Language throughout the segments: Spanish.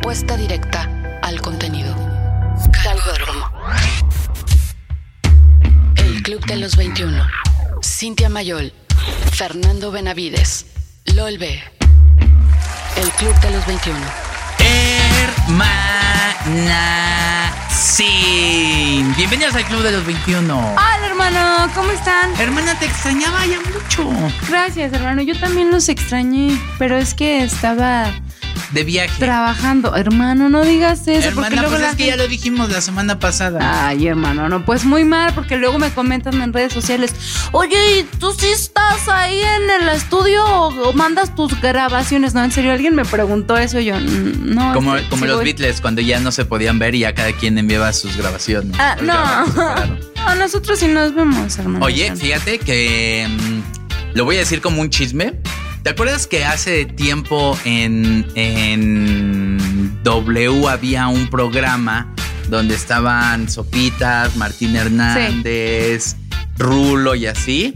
propuesta directa al contenido. Galgódromo. El Club de los 21. Cintia Mayol. Fernando Benavides. LOL B. El Club de los 21. Hermana sí. Bienvenidos al Club de los 21. Hola, hermano, ¿cómo están? Hermana, te extrañaba ya mucho. Gracias, hermano. Yo también los extrañé, pero es que estaba De viaje. trabajando. Hermano, no digas eso, porque Hermana, luego pues la es que ya lo dijimos la semana pasada. Ay, hermano, no, pues muy mal, porque luego me comentan en redes sociales, oye, ¿y tú sí estás ahí en el estudio o, mandas tus grabaciones? No, en serio, alguien me preguntó eso y yo, "Mm, no. como como sí los voy". Beatles, cuando ya no se podían ver y ya cada quien enviaba sus grabaciones. Ah, no. no, nosotros sí nos vemos, hermano. Oye, fíjate que mm, lo voy a decir como un chisme. ¿Te acuerdas que hace tiempo en, en W había un programa donde estaban Sopitas, Martín Hernández, Rulo y así?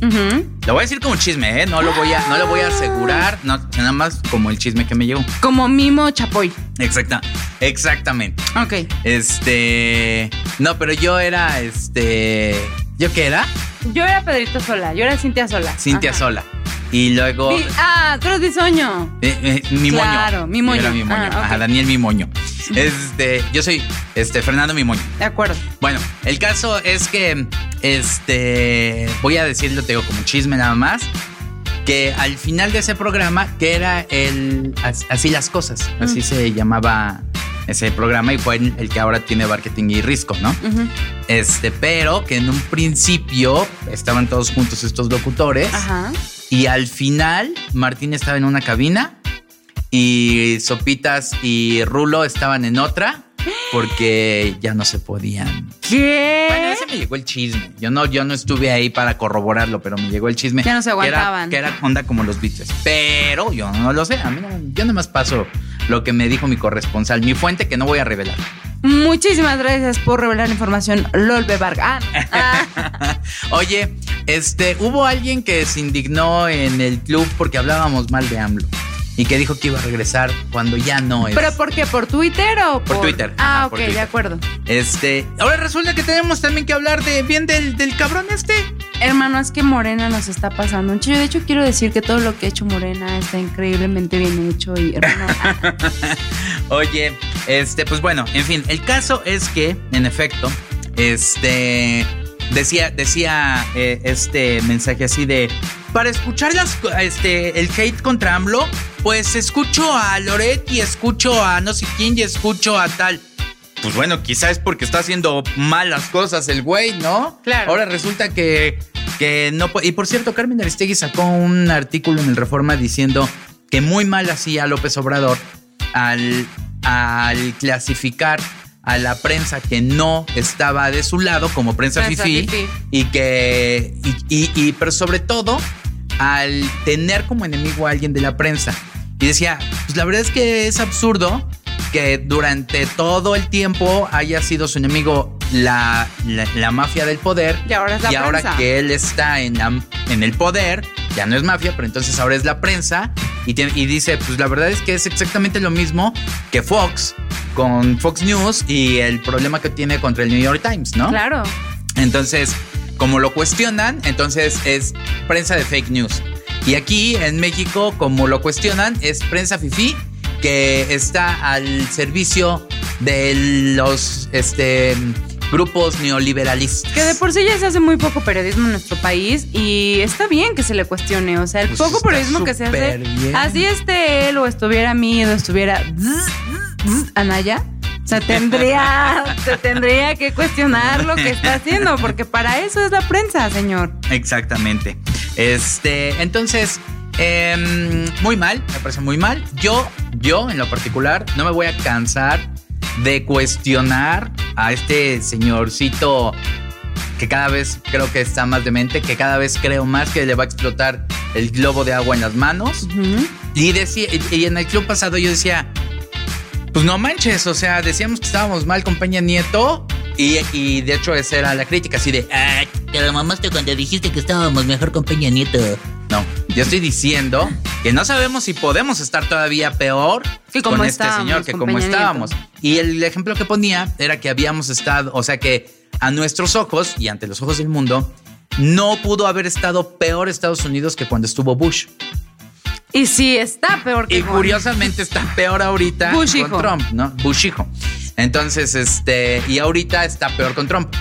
Lo voy a decir como chisme, ¿eh? No lo voy a, no lo voy a asegurar, no, nada más como el chisme que me llegó. Como Mimo Chapoy. Exacta, exactamente. Ok. Este, no, pero yo era, este, ¿yo qué era? Yo era Pedrito Sola, yo era Cintia Sola. Cintia Ajá. Sola. Y luego. Mi- ah, tú eres bisoño. eh, eh, mi moño. Claro, mi moño. Era mi moño. Ah, ok. Ajá, Daniel mi moño. Este, yo soy este Fernando mi moño. De acuerdo. Bueno, el caso es que este voy a decirlo, te digo como chisme nada más. Que al final de ese programa, que era el as- así las cosas, así se llamaba ese programa y fue el, que ahora tiene marketing y risco, ¿no? Este, pero que en un principio estaban todos juntos estos locutores. Ajá. Y al final, Martín estaba en una cabina y Sopitas y Rulo estaban en otra porque ya no se podían. ¿Qué? Bueno, ese me llegó el chisme. Yo no, yo no estuve ahí para corroborarlo, pero me llegó el chisme. Ya no se que era- aguantaban. Que era, onda como los Beatles. Pero yo no lo sé. A mí no, yo nomás paso lo que me dijo mi corresponsal, mi fuente que no voy a revelar. Muchísimas gracias por revelar la información. LOL Vargas. Ah, ah. Oye, este, hubo alguien que se indignó en el club porque hablábamos mal de AMLO y que dijo que iba a regresar cuando ya no es. ¿Pero por qué? ¿Por Twitter o por...? Por Twitter. Ah, Ajá, ok, por de acuerdo. Este, ahora resulta que tenemos también que hablar de bien del, del cabrón este. Hermano, es que Morena nos está pasando un chillo. De hecho, quiero decir que todo lo que ha hecho Morena está increíblemente bien hecho y, hermano, ah, Oye, este, pues bueno, en fin, el caso es que, en efecto, este, decía, decía eh, este mensaje así de, para escuchar las, este, el hate contra AMLO, pues escucho a Loret y escucho a no sé quién y escucho a tal. Pues bueno, quizás es porque está haciendo malas cosas el güey, ¿no? Claro. Ahora resulta que, que no puede. Y por cierto, Carmen Aristegui sacó un artículo en el Reforma diciendo que muy mal hacía López Obrador al, al clasificar a la prensa que no estaba de su lado como prensa, Prensa fifí fifí. y que y, y- y- pero sobre todo al tener como enemigo a alguien de la prensa y decía pues la verdad es que es absurdo que durante todo el tiempo haya sido su enemigo la, la, la mafia del poder Y ahora es la y ahora que él está en, la- en el poder ya no es mafia pero entonces ahora es la prensa y, dice pues la verdad es que es exactamente lo mismo que Fox con Fox News y el problema que tiene contra el New York Times, ¿no? claro. Entonces, como lo cuestionan, entonces es prensa de fake news. Y aquí en México, como lo cuestionan, es prensa fifí que está al servicio de los este, grupos neoliberalistas. Que de por sí ya se hace muy poco periodismo en nuestro país y está bien que se le cuestione. O sea, el Pues poco periodismo que se hace, bien. así esté él o estuviera Mido, estuviera Anaya. O sea, tendría, se tendría que cuestionar lo que está haciendo, porque para eso es la prensa, señor. Exactamente. Este, entonces, em, muy mal, me parece muy mal. Yo, yo en lo particular, no me voy a cansar de cuestionar a este señorcito que cada vez creo que está más demente, que cada vez creo más que le va a explotar el globo de agua en las manos. Y decía, y- en el club pasado yo decía, pues no manches, o sea, decíamos que estábamos mal con Peña Nieto. Y, y de hecho esa era la crítica, así de, "Ay, Te la mamaste cuando dijiste que estábamos mejor con Peña Nieto. Yo estoy diciendo que no sabemos si podemos estar todavía peor Que como con este señor que como estábamos. Y el ejemplo que ponía era que habíamos estado, o sea que a nuestros ojos y ante los ojos del mundo, no pudo haber estado peor Estados Unidos que cuando estuvo Bush. Y sí, está peor que Y Juan. curiosamente está peor ahorita Bush con hijo. Trump, ¿no? Bush hijo. Entonces, este, y ahorita está peor con Trump.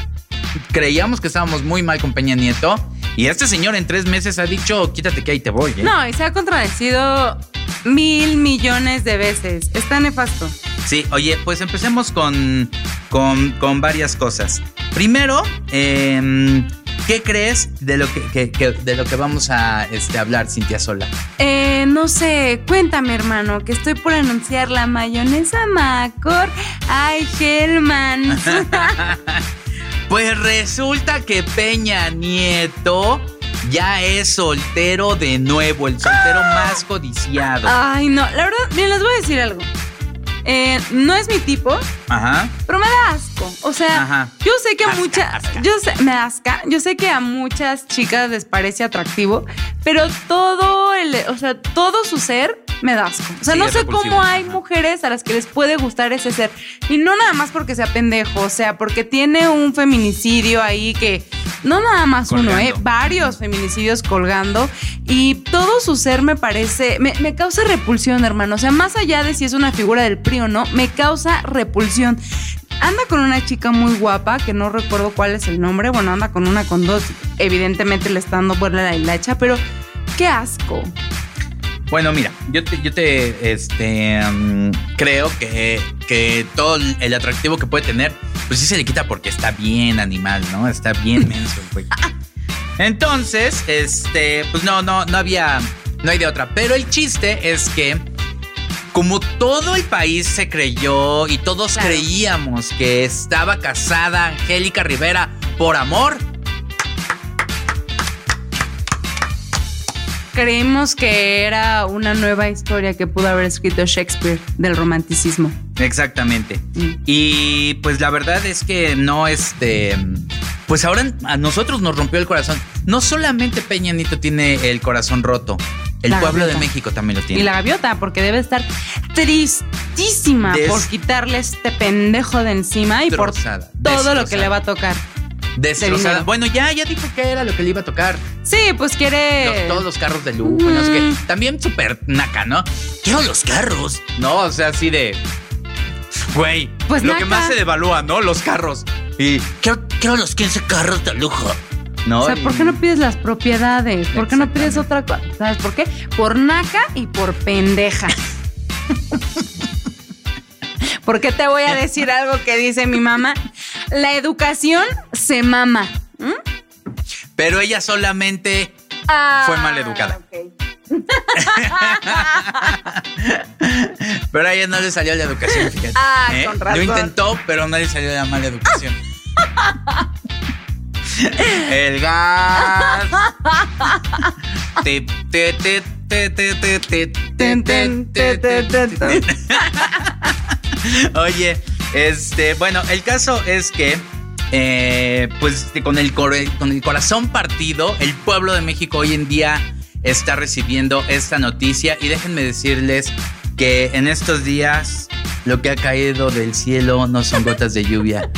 Creíamos que estábamos muy mal con Peña Nieto. Y este señor en tres meses ha dicho, quítate que ahí te voy. ¿eh?". No, y se ha contradecido mil millones de veces. Está nefasto. Sí, oye, pues empecemos con, con, con varias cosas. Primero, em, ¿qué crees de lo que, que- que- de lo que vamos a este, hablar, Cintia Sola? Eh, no sé, cuéntame, hermano, que estoy por anunciar la mayonesa Macor. Ay, Hellman. Pues resulta que Peña Nieto ya es soltero de nuevo, el soltero más codiciado. Ay, no, la verdad, bien, les voy a decir algo. Eh, no es mi tipo, Ajá. pero me da asco. O sea, Ajá. yo sé que a muchas, yo sé, me asca, yo sé que a muchas chicas les parece atractivo, pero todo el, o sea, todo su ser me da asco. O sea, Sí, no sé cómo hay Ajá. mujeres a las que les puede gustar ese ser. Y no nada más porque sea pendejo, o sea, porque tiene un feminicidio ahí que, no nada más uno, eh, varios feminicidios colgando. Y todo su ser me parece, me, me causa repulsión, hermano. O sea, más allá de si es una figura del PRI o no, me causa repulsión. Anda con una chica muy guapa, que no recuerdo cuál es el nombre. Bueno, anda con una con dos. Evidentemente le está dando por la hilacha, pero qué asco. Bueno, mira, yo te, yo te este, mm, creo que, que todo el atractivo que puede tener, pues sí se le quita porque está bien animal, ¿no? Está bien menso güey. Entonces, este, pues no, no, no había, no hay de otra. Pero el chiste es que, como todo el país se creyó y todos Claro. creíamos que estaba casada Angélica Rivera por amor, Creímos que era una nueva historia que pudo haber escrito Shakespeare del romanticismo. Exactamente. Mm. Y pues la verdad es que no este. Pues ahora a nosotros nos rompió el corazón. No solamente Peña Nieto tiene el corazón roto, el La pueblo de. México también lo tiene. Y la gaviota, porque debe estar tristísima Des- por quitarle este pendejo de encima y por Destrozada, todo lo que le va a tocar. Destrozada. Bueno, ya, ya dijo que era lo que le iba a tocar. Sí, pues quiere. Los- todos los carros de lujo. Mm. También súper naca, ¿no? Quiero los carros. No, o sea, así de. Güey, Pues lo que más se devalúa, ¿no? Los carros. Y quiero, quiero los 15 carros de lujo. No, O sea, ¿por qué no pides las propiedades? ¿Por qué no pides otra cosa? ¿Sabes por qué? Por naca y por pendeja. ¿Por qué te voy a decir algo que dice mi mamá? La educación se mama. ¿Mm? Pero ella solamente Ah, Fue mal educada. Pero a ella no le salió la educación, fíjate. ¿eh? Ah, con razón. Lo intentó, pero no le salió la mala educación. El gas. Oye, este, bueno, el caso es que, eh, pues, con el, con el corazón partido, el pueblo de México hoy en día está recibiendo esta noticia. Y déjenme decirles que en estos días lo que ha caído del cielo no son gotas de lluvia,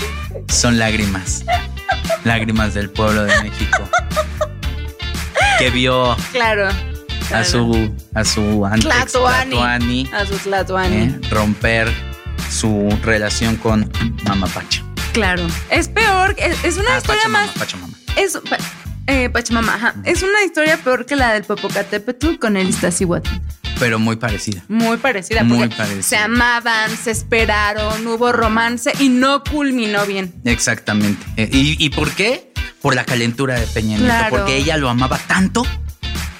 son lágrimas, lágrimas del pueblo de México que vio Claro. a su a su antes. Tlatoani, A su tlatoani. eh, romper su relación con Mama Pacha. Claro. Es peor. Es, es una Ah, historia Pachamama, más. Pachamama. Es, eh, Pachamama, ajá. Es una historia peor que la del Popocatépetl con el Iztaccíhuatl. Pero muy parecida. Muy parecida. Muy porque parecida. Se amaban, se esperaron, hubo romance y no culminó bien. Exactamente. Eh, ¿Y, y por qué? Por la calentura de Peña Nieto. Claro. Porque ella lo amaba tanto.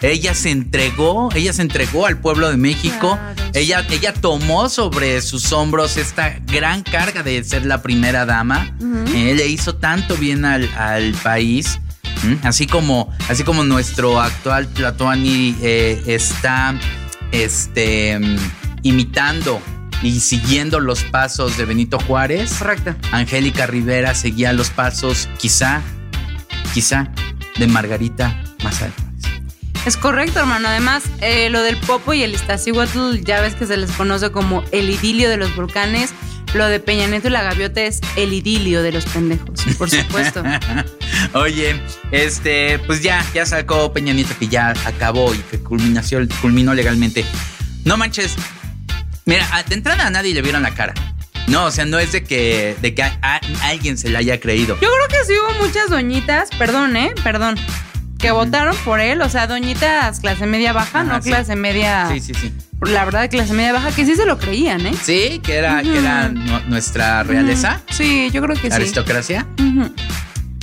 Ella se entregó, ella se entregó al pueblo de México. Claro, ella, ella tomó sobre sus hombros esta gran carga de ser la primera dama. Eh, le hizo tanto bien al, al país. ¿m? Así como, así como nuestro actual Tlatoani eh, está este, imitando y siguiendo los pasos de Benito Juárez. Correcto. Angélica Rivera seguía los pasos, quizá, quizá, de Margarita Juárez. Es correcto, hermano. Además, eh, lo del Popo y el Iztaccíhuatl, ya ves que se les conoce como el idilio de los volcanes. Lo de Peña Nieto y la gaviota es el idilio de los pendejos, por supuesto. Oye, este, pues ya, ya sacó Peña Nieto que ya acabó y que culminación, culminó legalmente. No manches. Mira, de entrada a nadie le vieron la cara. No, o sea, no es de que, de que a, a alguien se le haya creído. Yo creo que sí hubo muchas doñitas, perdón, ¿eh? Perdón, que votaron por él. O sea, doñitas clase media baja, Ajá, no sí. clase media. Sí, sí, sí. La verdad, clase media baja, que sí se lo creían, ¿eh? Sí, que era, que era nu- nuestra realeza. Sí, yo creo que sí. aristocracia.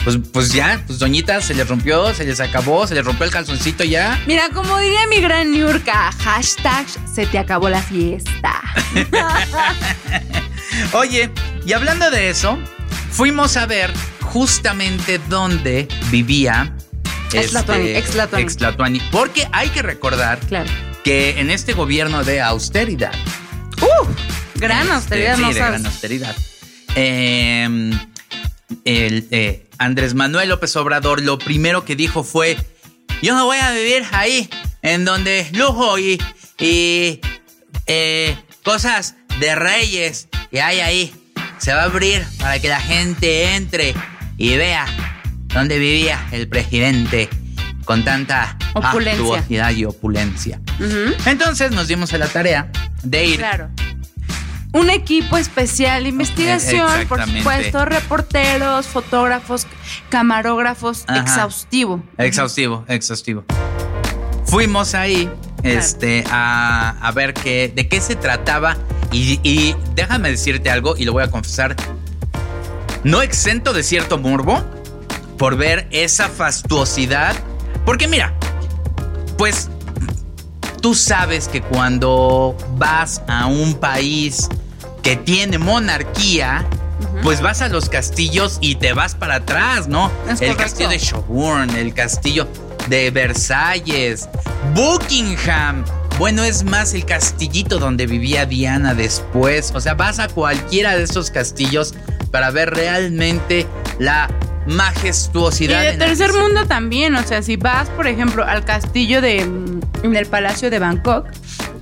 Pues, pues ya, pues doñita se les rompió, se les acabó, se les rompió el calzoncito ya. Mira, como diría mi gran Niurka, hashtag se te acabó la fiesta. Oye, y hablando de eso, fuimos a ver justamente dónde vivía Extlatuani, este, Extlatuani. Extlatuani, Porque hay que recordar claro. que en este gobierno de austeridad. Gran este, austeridad, sí, no de sabes. gran austeridad. eh, el, eh, Andrés Manuel López Obrador lo primero que dijo fue: Yo no voy a vivir ahí, en donde lujo y, y eh, cosas de reyes que hay ahí. Se va a abrir para que la gente entre y vea dónde vivía el presidente con tanta Opulencia. y opulencia. Entonces nos dimos a la tarea de ir Claro. Un equipo especial de investigación, por supuesto, reporteros, fotógrafos, camarógrafos, Ajá. exhaustivo. Exhaustivo, exhaustivo. Fuimos ahí este, a, a ver qué, de qué se trataba y, y déjame decirte algo y lo voy a confesar. No exento de cierto morbo por ver esa fastuosidad. Porque mira, pues tú sabes que cuando vas a un país que tiene monarquía, pues vas a los castillos y te vas para atrás, ¿no? Es el correcto. castillo de Sherborne, el castillo de Versalles, Buckingham. Bueno, es más el castillito donde vivía Diana después. O sea, vas a cualquiera de esos castillos para ver realmente la Y majestuosidad. de la que tercer mundo también, o sea, si vas, por ejemplo, al castillo de, mm, del Palacio de Bangkok,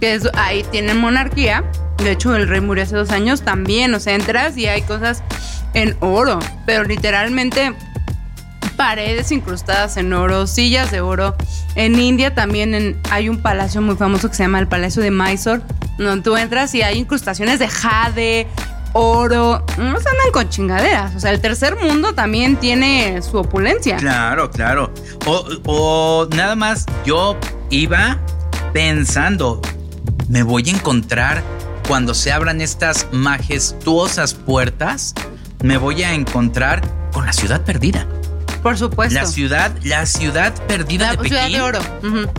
que es, ahí tienen monarquía, de hecho el rey murió hace dos años, también, o sea, entras y hay cosas en oro, pero literalmente paredes incrustadas en oro, sillas de oro. En India también hay un palacio muy famoso que se llama el Palacio de Mysore, donde tú entras y hay incrustaciones de jade, oro, no se andan con chingaderas. O sea, el tercer mundo también tiene su opulencia. Claro, claro. O nada más yo iba pensando, me voy a encontrar cuando se abran estas majestuosas puertas, me voy a encontrar con la ciudad perdida. Por supuesto. La ciudad, la ciudad perdida La de ciudad Pekín. de oro.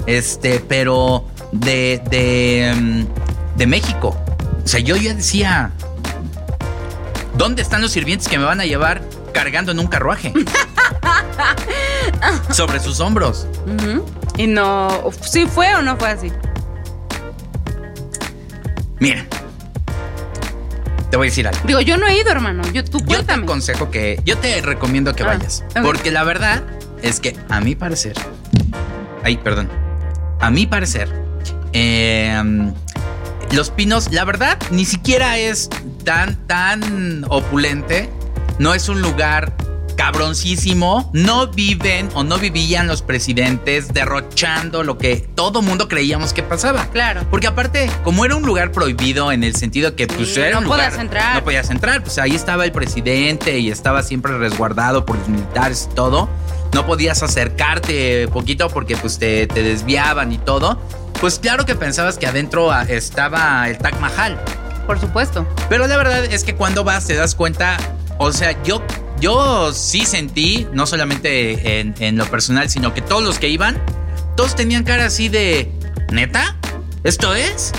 Este, pero de, de, mm, de México. O sea, yo ya decía, ¿dónde están los sirvientes que me van a llevar cargando en un carruaje? Sobre sus hombros. Y no, ¿sí fue o no fue así? Mira, te voy a decir algo. Digo, yo no he ido, hermano. Yo, tú Yo te aconsejo que, yo te recomiendo que Ah, vayas. Porque la verdad es que a mi parecer, ay, perdón, a mi parecer, eh, Los Pinos, la verdad, ni siquiera es tan, tan opulente. No es un lugar cabroncísimo. No viven o no vivían los presidentes derrochando lo que todo mundo creíamos que pasaba. Claro. Porque aparte, como era un lugar prohibido en el sentido que pues Sí, era no lugar, podías entrar. no podías entrar, pues ahí estaba el presidente y estaba siempre resguardado por los militares y todo. No podías acercarte poquito porque pues te, te desviaban y todo. Pues claro que pensabas que adentro ah, estaba el Taj Mahal. Por supuesto. Pero la verdad es que cuando vas te das cuenta, o sea, yo, yo sí sentí, no solamente en, en lo personal, sino que todos los que iban, todos tenían cara así de, ¿neta? ¿Esto es?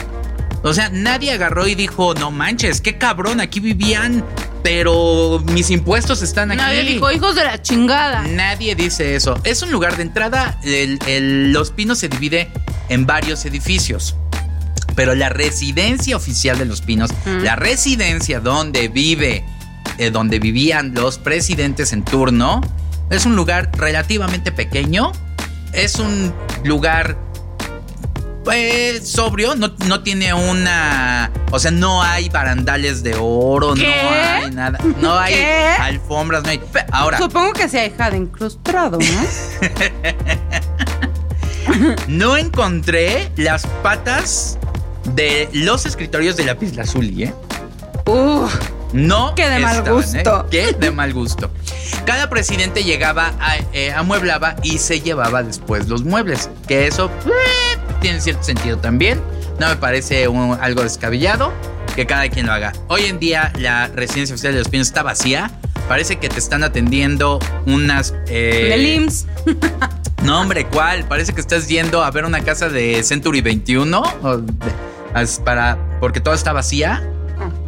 O sea, nadie agarró y dijo, no manches, qué cabrón, aquí vivían, pero mis impuestos están aquí. Nadie dijo, hijos de la chingada. Nadie dice eso. Es un lugar de entrada. el- el- Los Pinos se divide en varios edificios. Pero la residencia oficial de Los Pinos, la residencia donde vive, eh, donde vivían los presidentes en turno, es un lugar relativamente pequeño. Es un lugar pues sobrio, no, no tiene una, o sea, no hay barandales de oro, ¿Qué? no hay nada, no hay ¿Qué? alfombras, no hay. Ahora, Supongo que se ha dejado incrustado, ¿no? no encontré las patas de los escritorios de lápiz lazuli, ¿eh? Uf, No. Qué de mal estaban, gusto. ¿eh? Qué de mal gusto. Cada presidente llegaba, a, eh, amueblaba y se llevaba después los muebles. Que eso eh, tiene cierto sentido también. No me parece un- algo descabellado que cada quien lo haga. Hoy en día la residencia oficial de los pinos está vacía. Parece que te están atendiendo unas... eh, del IMSS. no, hombre, ¿cuál? Parece que estás yendo a ver una casa de Century 21 o de- as- para, porque toda está vacía.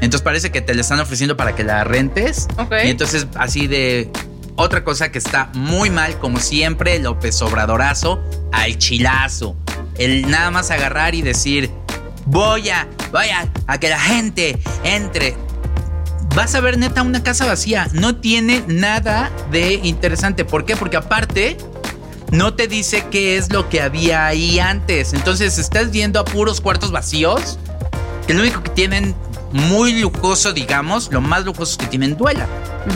Entonces parece que te la están ofreciendo para que la rentes. Ok. Y entonces así de... Otra cosa que está muy mal, como siempre, López Obradorazo, al chilazo. El nada más agarrar y decir, voy a, voy a, a que la gente entre. Vas a ver neta una casa vacía. No tiene nada de interesante. ¿Por qué? Porque aparte no te dice qué es lo que había ahí antes. Entonces estás viendo a puros cuartos vacíos. Que lo único que tienen muy lujoso, digamos, lo más lujoso que tienen duela.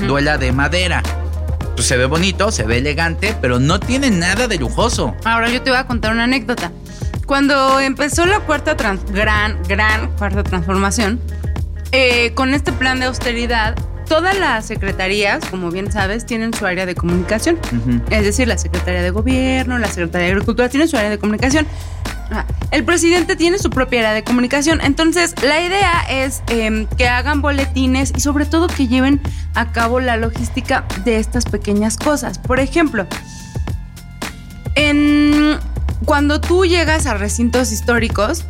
Duela de madera. Pues se ve bonito, se ve elegante, pero no tiene nada de lujoso. Ahora yo te voy a contar una anécdota. Cuando empezó la cuarta trans- gran, gran cuarta transformación, eh, con este plan de austeridad, todas las secretarías, como bien sabes, tienen su área de comunicación. Es decir, la Secretaría de Gobierno, la Secretaría de Agricultura tienen su área de comunicación. Ah, El presidente tiene su propia área de comunicación. Entonces, la idea es em, que hagan boletines y sobre todo que lleven a cabo la logística de estas pequeñas cosas. Por ejemplo, en, cuando tú llegas a recintos históricos,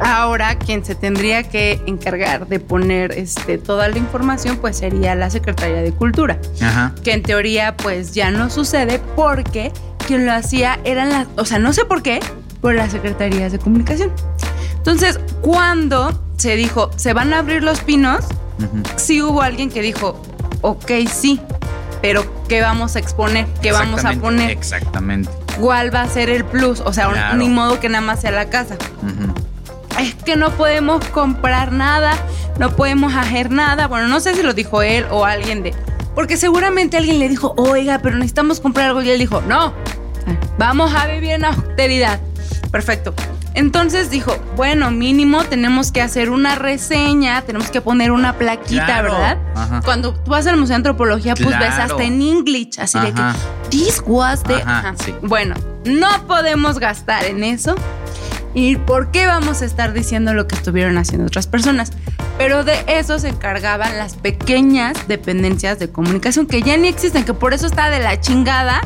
ahora quien se tendría que encargar de poner este, toda la información pues sería la Secretaría de Cultura Ajá. que en teoría pues ya no sucede porque quien lo hacía eran las, o sea, no sé por qué, por las secretarías de comunicación. Entonces, cuando se dijo, se van a abrir los pinos, sí hubo alguien que dijo, ok, sí, pero ¿qué vamos a exponer? ¿Qué vamos a poner? Exactamente. ¿Cuál va a ser el plus? O sea, Claro. ni modo que nada más sea la casa. Es que no podemos comprar nada, no podemos hacer nada. Bueno, no sé si lo dijo él o alguien de... Porque seguramente alguien le dijo, oiga, pero necesitamos comprar algo. Y él dijo, no, vamos a vivir en austeridad. Perfecto. Entonces dijo, bueno, mínimo tenemos que hacer una reseña, tenemos que poner una plaquita, Claro. ¿verdad? Ajá. Cuando tú vas al Museo de Antropología, pues ves hasta en English, así de que, this was the... Ajá. sí. Bueno, no podemos gastar en eso. ¿Y por qué vamos a estar diciendo lo que estuvieron haciendo otras personas? Pero de eso se encargaban las pequeñas dependencias de comunicación que ya ni existen, que por eso está de la chingada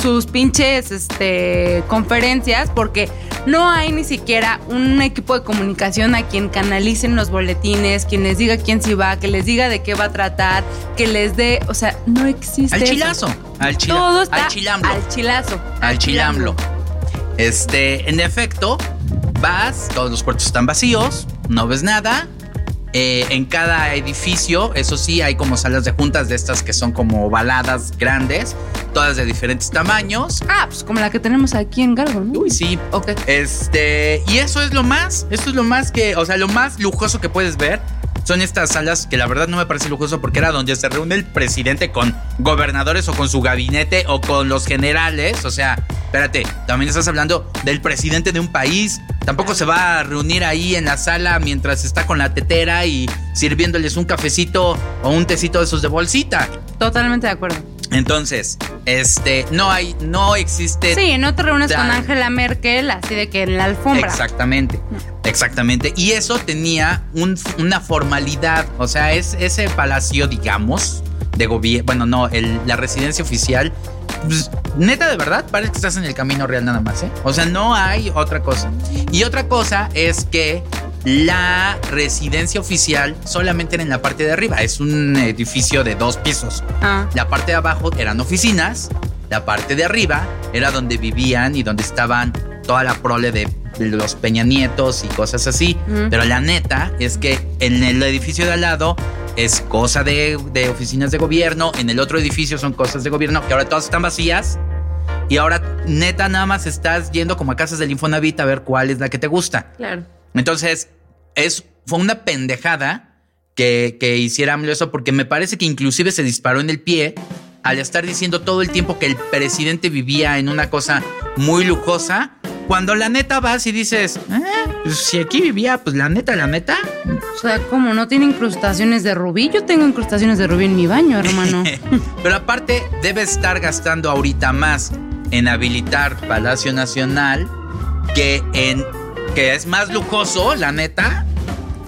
sus pinches este, conferencias, porque no hay ni siquiera un equipo de comunicación a quien canalicen los boletines, quien les diga quién se va, que les diga de qué va a tratar, que les dé, o sea, no existe. Al eso. chilazo. Al, chila- Todo está al chilamlo. Al chilazo. al chilamlo. Este, en efecto, vas, todos los puertos están vacíos, no ves nada. Eh, en cada edificio, eso sí, hay como salas de juntas de estas que son como baladas grandes, todas de diferentes tamaños. Ah, pues como la que tenemos aquí en Galgo, ¿no? Uy, sí. Ok. Este, y eso es lo más, esto es lo más que, o sea, lo más lujoso que puedes ver. Son estas salas que la verdad no me parece lujoso porque era donde se reúne el presidente con gobernadores o con su gabinete o con los generales. O sea, espérate, también estás hablando del presidente de un país. Tampoco se va a reunir ahí en la sala mientras está con la tetera y sirviéndoles un cafecito o un tecito de esos de bolsita. Totalmente de acuerdo. Entonces, este, no hay, no existe Sí, no te reúnes con. Angela Merkel así de que en la alfombra. Exactamente, exactamente. Y eso tenía un- una formalidad, o sea, es ese palacio, digamos, de gobierno, bueno, no, el- la residencia oficial, pues, neta de verdad, parece que estás en el camino real nada más, ¿eh? O sea, no hay otra cosa. Y otra cosa es que la residencia oficial solamente era en la parte de arriba, es un edificio de dos pisos. Ah. La parte de abajo eran oficinas, la parte de arriba era donde vivían y donde estaban toda la prole de los Peña Nietos y cosas así. Ujú. Pero la neta es que en el edificio de al lado es cosa de, de oficinas de gobierno, en el otro edificio son cosas de gobierno que ahora todas están vacías. y ahora neta nada más estás yendo como a casas del Infonavit a ver cuál es la que te gusta. Claro. Entonces, es, fue una pendejada que, que hiciera AMLO eso porque me parece que inclusive se disparó en el pie al estar diciendo todo el tiempo que el presidente vivía en una cosa muy lujosa, cuando la neta vas y dices, "Eh, pues si aquí vivía, pues la neta, la neta. O sea, como no tiene incrustaciones de rubí, yo tengo incrustaciones de rubí en mi baño, hermano. Pero aparte, debe estar gastando ahorita más en habilitar Palacio Nacional que en que es más lujoso, la neta,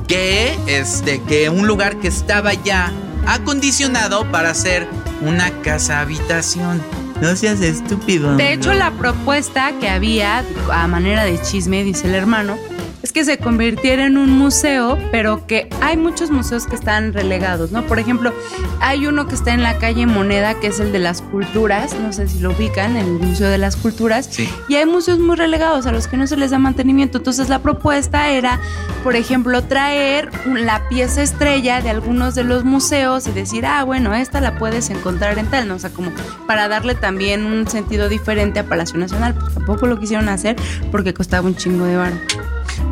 que este que un lugar que estaba ya acondicionado para hacer una casa habitación. No seas estúpido. De hecho, la propuesta que había a manera de chisme, dice el hermano, es que se convirtiera en un museo, pero que hay muchos museos que están relegados, ¿no? Por ejemplo, hay uno que está en la calle Moneda, que es el de las culturas, no sé si lo ubican, el Museo de las Culturas, Sí. y hay museos muy relegados a los que no se les da mantenimiento. Entonces la propuesta era, por ejemplo, traer la pieza estrella de algunos de los museos y decir, ah, bueno, esta la puedes encontrar en tal, ¿no? O sea, como para darle también un sentido diferente a Palacio Nacional. Pues tampoco lo quisieron hacer porque costaba un chingo de varo.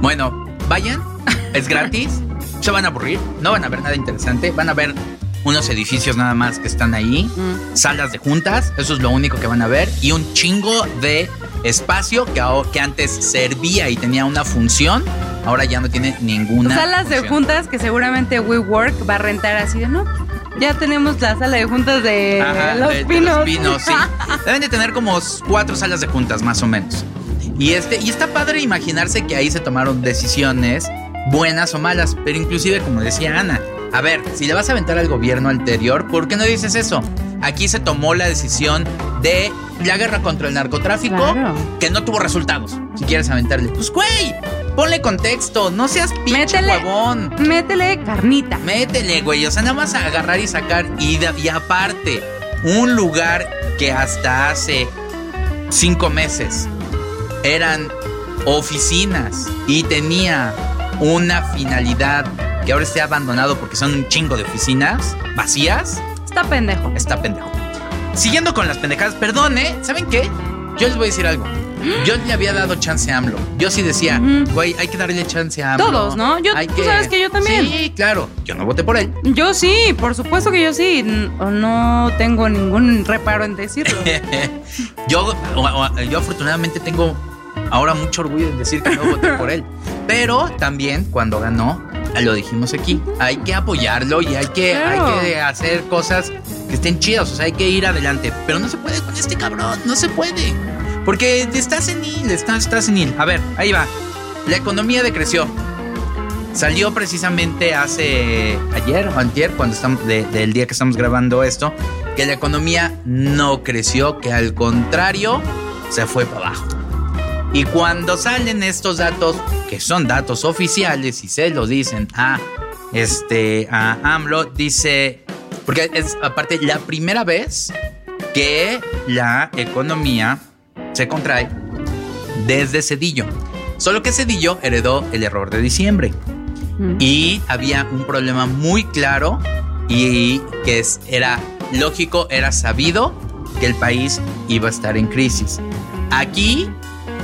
Bueno, vayan, es gratis, se van a aburrir, no van a ver nada interesante, van a ver unos edificios nada más que están ahí, Mm. salas de juntas, eso es lo único que van a ver, y un chingo de espacio que, antes servía y tenía una función, ahora ya no tiene ninguna. Salas de juntas que seguramente WeWork va a rentar así de, no, ya tenemos la sala de juntas de Ajá, Los de- de Pinos. Los Pinos, sí. Deben de tener como cuatro salas de juntas, más o menos. Y, este, y está padre imaginarse que ahí se tomaron decisiones buenas o malas, pero inclusive, como decía Ana, a ver, si le vas a aventar al gobierno anterior, ¿por qué no dices eso? Aquí se tomó la decisión de la guerra contra el narcotráfico Claro. que no tuvo resultados. Si quieres aventarle, pues güey, ponle contexto, no seas pinche huevón. Métele carnita. Métele, güey. O sea, nada más agarrar y sacar. Y, y aparte, un lugar que hasta hace cinco meses eran oficinas y tenía una finalidad que ahora esté abandonado porque son un chingo de oficinas vacías, Está pendejo. está pendejo. Siguiendo con las pendejadas, perdón, ¿eh? ¿Saben qué? Yo les voy a decir algo. Yo le había dado chance a AMLO. Yo sí decía, güey, hay que darle chance a AMLO. Todos, ¿no? Yo- Hay tú sabes que yo también. Sí, claro. Yo no voté por él. Yo sí, por supuesto que yo sí. No tengo ningún reparo en decirlo. yo, yo afortunadamente tengo ahora mucho orgullo en decir que no voté por él. Pero también cuando ganó, lo dijimos aquí, hay que apoyarlo y hay que, Claro. hay que hacer cosas que estén chidas, o sea, hay que ir adelante. Pero no se puede con este cabrón, no se puede. Porque está senil, está, está senil. A ver, ahí va. La economía decreció. Salió precisamente hace ayer o antier, cuando estamos, de- del día que estamos grabando esto, que la economía no creció, que al contrario se fue para abajo. Y cuando salen estos datos, que son datos oficiales y se los dicen a este a AMLO, dice, porque es aparte la primera vez que la economía se contrae desde Cedillo. Solo que Cedillo heredó el error de diciembre Mm. y había un problema muy claro y que es- era lógico, era sabido que el país iba a estar en crisis. Aquí,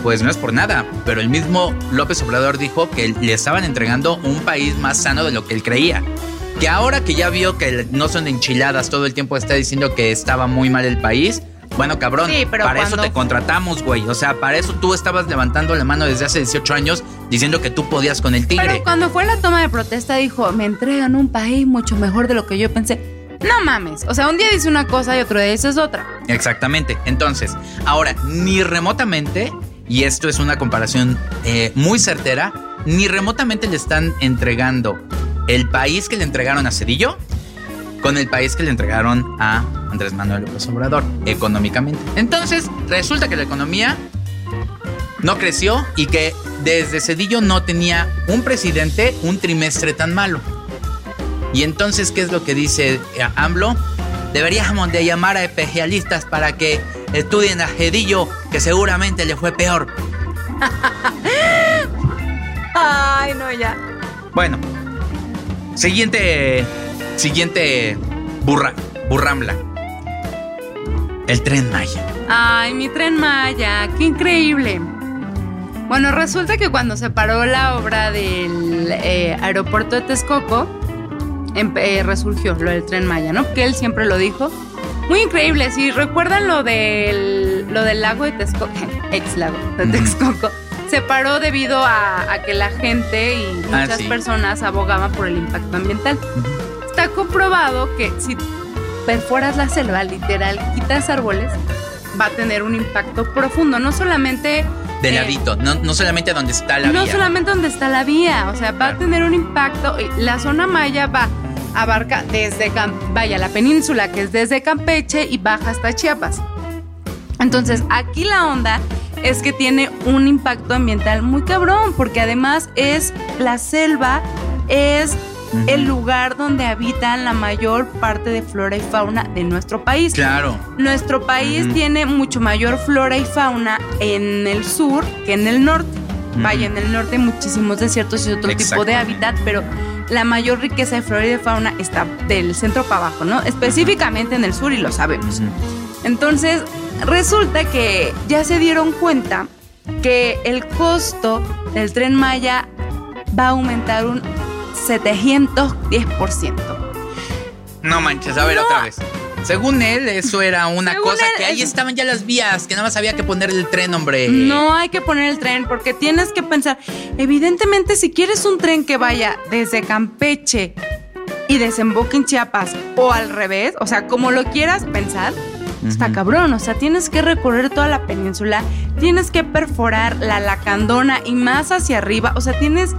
pues no es por nada, pero el mismo López Obrador dijo que le estaban entregando un país más sano de lo que él creía. Que ahora que ya vio que no son enchiladas, todo el tiempo está diciendo que estaba muy mal el país. Bueno, cabrón, Sí, pero para eso te contratamos, güey. O sea, para eso tú estabas levantando la mano desde hace 18 años diciendo que tú podías con el tigre. Pero cuando fue la toma de protesta dijo, me entregan un país mucho mejor de lo que yo pensé. No mames. O sea, un día dice una cosa y otro día dices otra. Exactamente. Entonces, ahora, ni remotamente, y esto es una comparación eh, muy certera, ni remotamente le están entregando el país que le entregaron a Cedillo con el país que le entregaron a Andrés Manuel López Obrador económicamente. Entonces, resulta que la economía no creció y que desde Cedillo no tenía un presidente un trimestre tan malo. Y entonces, ¿qué es lo que dice eh, AMLO? Deberíamos de llamar a especialistas para que estudien a Cedillo, que seguramente le fue peor. Ay, no, ya. Bueno, siguiente, siguiente burra, burrambla. El tren Maya. Ay, mi tren Maya, qué increíble. Bueno, resulta que cuando se paró la obra del eh, aeropuerto de Texcoco, eh, resurgió lo del tren Maya, ¿no? Que él siempre lo dijo. Muy increíble, si recuerdan lo del, lo del lago de Texcoco, ex lago de Texcoco, se paró debido a, que la gente y ah, muchas personas abogaban por el impacto ambiental. Está comprobado que si perforas la selva, literal, quitas árboles, va a tener un impacto profundo, no solamente... De ladito, no, no solamente donde está la vía. No solamente donde está la vía, o sea, va a tener un impacto. La zona maya va abarca desde, vaya, la península, que es desde Campeche y baja hasta Chiapas. Entonces, aquí la onda es que tiene un impacto ambiental muy cabrón, porque además es la selva, es el lugar donde habitan la mayor parte de flora y fauna de nuestro país. Claro. Nuestro país tiene mucho mayor flora y fauna en el sur que en el norte. Vaya, en el norte muchísimos desiertos y otro tipo de hábitat, pero la mayor riqueza de flora y de fauna está del centro para abajo, ¿no? Específicamente en el sur y lo sabemos. Entonces, resulta que ya se dieron cuenta que el costo del tren Maya va a aumentar un 710%. No manches, a ver otra vez. Según él, eso era una cosa que ahí estaban ya las vías, que nada más había que poner el tren, hombre. No hay que poner el tren porque tienes que pensar, evidentemente si quieres un tren que vaya desde Campeche y desemboque en Chiapas o al revés, o sea, como lo quieras pensar, está cabrón, o sea, tienes que recorrer toda la península, tienes que perforar la lacandona y más hacia arriba, o sea, tienes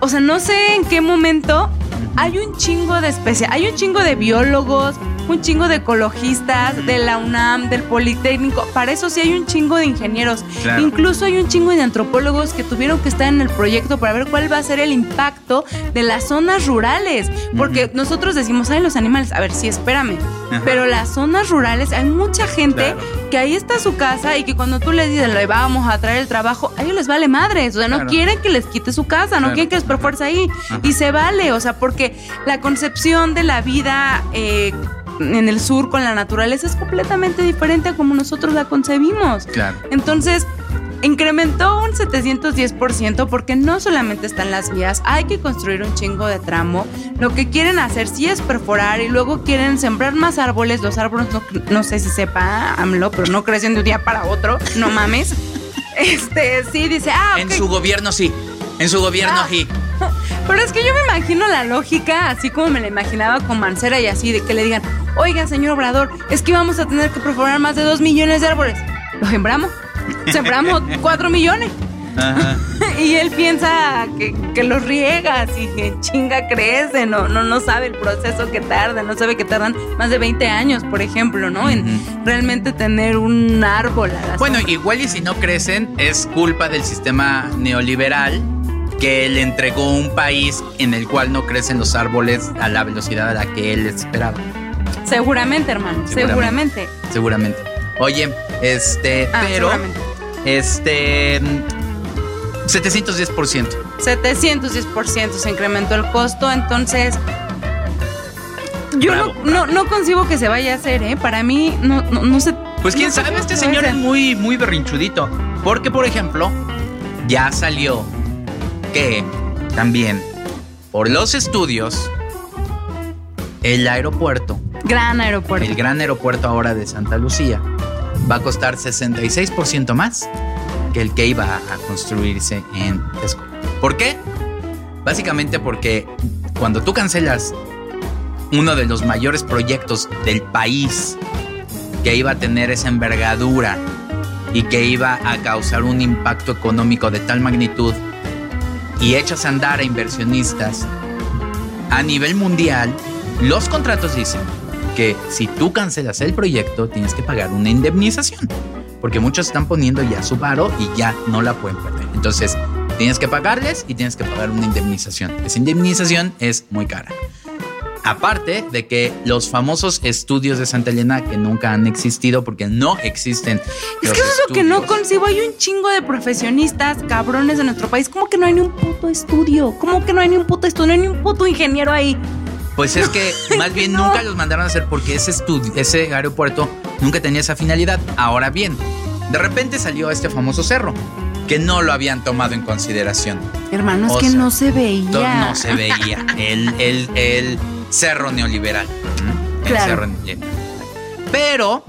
o sea, no sé en qué momento hay un chingo de especies, hay un chingo de biólogos, un chingo de ecologistas, de la UNAM, del Politécnico. Para eso sí hay un chingo de ingenieros. Incluso hay un chingo de antropólogos que tuvieron que estar en el proyecto para ver cuál va a ser el impacto de las zonas rurales. Porque nosotros decimos, ay, los animales, a ver, sí, espérame. Pero las zonas rurales, hay mucha gente que ahí está su casa y que cuando tú les dices, le vamos a traer el trabajo, a ellos les vale madres. O sea, no quieren que les quite su casa, no quieren que les profuerce ahí. Y se vale, o sea, porque la concepción de la vida eh, en el sur con la naturaleza es completamente diferente a como nosotros la concebimos. Claro. Entonces, incrementó un 710% porque no solamente están las vías, hay que construir un chingo de tramo. Lo que quieren hacer sí es perforar y luego quieren sembrar más árboles. Los árboles, no, sé si sepa AMLO, pero no crecen de un día para otro, no mames. Este, sí, dice, ah, En su gobierno sí, en su gobierno ah. sí. Pero es que yo me imagino la lógica, así como me la imaginaba con Mancera y así, de que le digan, oiga, señor Obrador, es que vamos a tener que perforar más de dos millones de árboles. Los sembramos. Sembramos cuatro millones. y él piensa que, los riegas y que chinga crece, no, no, no sabe el proceso que tarda, no sabe que tardan más de 20 años, por ejemplo, ¿no? En realmente tener un árbol. bueno, igual y si no crecen, es culpa del sistema neoliberal que le entregó un país en el cual no crecen los árboles a la velocidad a la que él esperaba. Seguramente, hermano, seguramente. Seguramente. Oye, este, ah, pero este 710%. 710% se incrementó el costo, entonces yo no, no, concibo que se vaya a hacer, ¿eh? Para mí, no, no, no sé. Pues quién sabe, este señor es muy, muy berrinchudito. Porque, por ejemplo, ya salió que también por los estudios, el aeropuerto. Gran aeropuerto. El gran aeropuerto ahora de Santa Lucía va a costar 66% más que el que iba a construirse en Texcoco. ¿Por qué? Básicamente porque cuando tú cancelas uno de los mayores proyectos del país que iba a tener esa envergadura y que iba a causar un impacto económico de tal magnitud y echas a andar a inversionistas a nivel mundial, los contratos dicen que si tú cancelas el proyecto tienes que pagar una indemnización, porque muchos están poniendo ya su paro y ya no la pueden perder. Entonces, tienes que pagarles y tienes que pagar una indemnización. Esa indemnización es muy cara. Aparte de que los famosos estudios de Santa Elena que nunca han existido porque no existen. Es que eso es lo que no concibo. Hay un chingo de profesionistas cabrones de nuestro país. ¿Cómo que no hay ni un puto estudio? ¿Cómo que no hay ni un puto estudio? No hay ni un puto ingeniero ahí. Pues es que más bien nunca los mandaron a hacer porque ese estudio, ese aeropuerto Nunca tenía esa finalidad. Ahora bien, de repente salió este famoso cerro, que no lo habían tomado en consideración. Hermano, es O que sea, no se veía. No se veía. El, el- el cerro neoliberal. El Claro. cerro neoliberal. Pero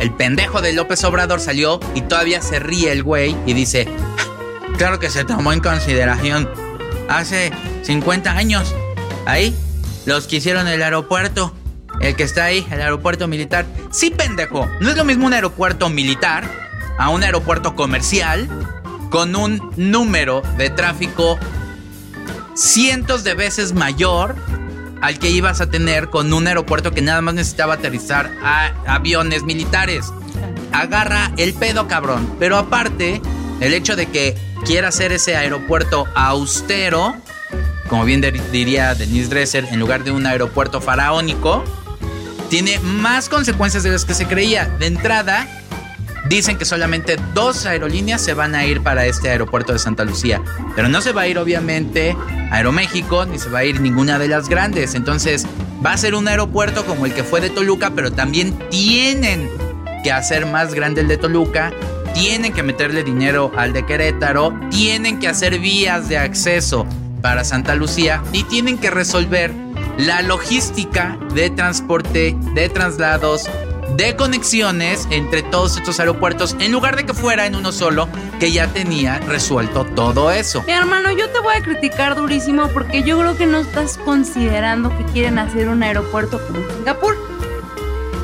el pendejo de López Obrador salió y todavía se ríe el güey y dice, claro que se tomó en consideración hace 50 años. Ahí, los que hicieron el aeropuerto. El que está ahí, el aeropuerto militar. Sí, pendejo. No es lo mismo un aeropuerto militar a un aeropuerto comercial con un número de tráfico cientos de veces mayor al que ibas a tener con un aeropuerto que nada más necesitaba aterrizar aviones militares. Agarra el pedo, cabrón. Pero aparte, el hecho de que quiera hacer ese aeropuerto austero, como bien diría Denise Dresser, en lugar de un aeropuerto faraónico, tiene más consecuencias de las que se creía. De entrada, Dicen que solamente dos aerolíneas se van a ir para este aeropuerto de Santa Lucía. Pero no se va a ir, obviamente, Aeroméxico, ni se va a ir ninguna de las grandes. Entonces, va a ser un aeropuerto como el que fue de Toluca, pero también tienen que hacer más grande el de Toluca. Tienen que meterle dinero al de Querétaro. Tienen que hacer vías de acceso para Santa Lucía. Y tienen que resolver la logística de transporte, de traslados, de conexiones entre todos estos aeropuertos en lugar de que fuera en uno solo que ya tenía resuelto todo eso. Mi hermano, yo te voy a criticar durísimo porque yo creo que no estás considerando que quieren hacer un aeropuerto como Singapur.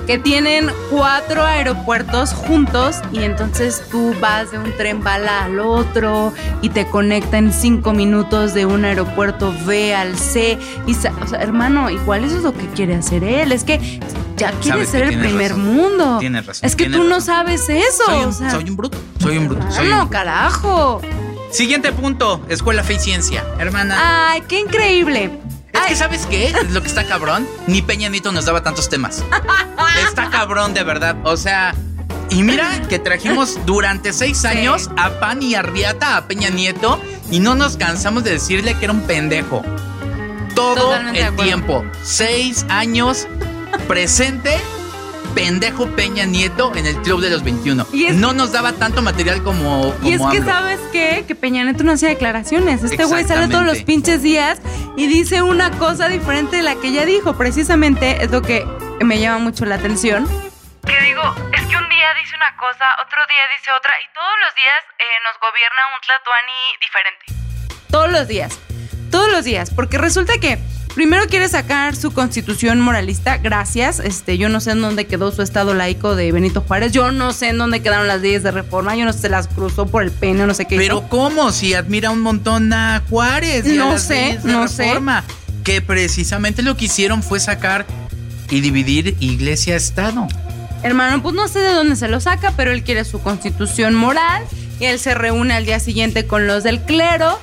Que tienen cuatro aeropuertos juntos y entonces tú vas de un tren bala al otro y te conecta en cinco minutos de un aeropuerto B al C. Y, sa- o sea, hermano, igual eso es lo que quiere hacer él. Es que ya quiere ser el primer razón. mundo. Tienes razón, Es que tú no sabes eso. Soy un, o sea, soy un bruto, soy un bruto. soy un hermano, bruto. carajo. Siguiente punto, escuela fe y ciencia. Hermana, Ay, qué increíble. Es que ¿sabes qué? Lo que está cabrón. Ni Peña Nieto nos daba tantos temas. Está cabrón de verdad. O sea, y mira que trajimos durante seis años a Pan y a Riata, a Peña Nieto, y no nos cansamos de decirle que era un pendejo. Todo Totalmente el tiempo. Seis años presente. Pendejo Peña Nieto en el Club de los 21. Y no nos daba tanto material como. Y es que AMLO. sabes qué? que Peña Nieto no hacía declaraciones. Este güey sale todos los pinches días y dice una cosa diferente de la que ya dijo. Precisamente es lo que me llama mucho la atención. Que digo, es que un día dice una cosa, otro día dice otra, y todos los días eh, nos gobierna un tlatoani diferente. Todos los días. Todos los días. Porque resulta que primero quiere sacar su constitución moralista. Gracias. Este, yo no sé en dónde quedó su estado laico de Benito Juárez. Yo no sé en dónde quedaron las leyes de reforma. Yo no sé, se las cruzó por el pene, no sé qué. Pero hizo. ¿cómo? Si admira un montón a Juárez y a No las sé, leyes de no sé. que precisamente lo que hicieron fue sacar y dividir iglesia-estado. Hermano, pues no sé de dónde se lo saca, pero él quiere su constitución moral y él se reúne al día siguiente con los del clero.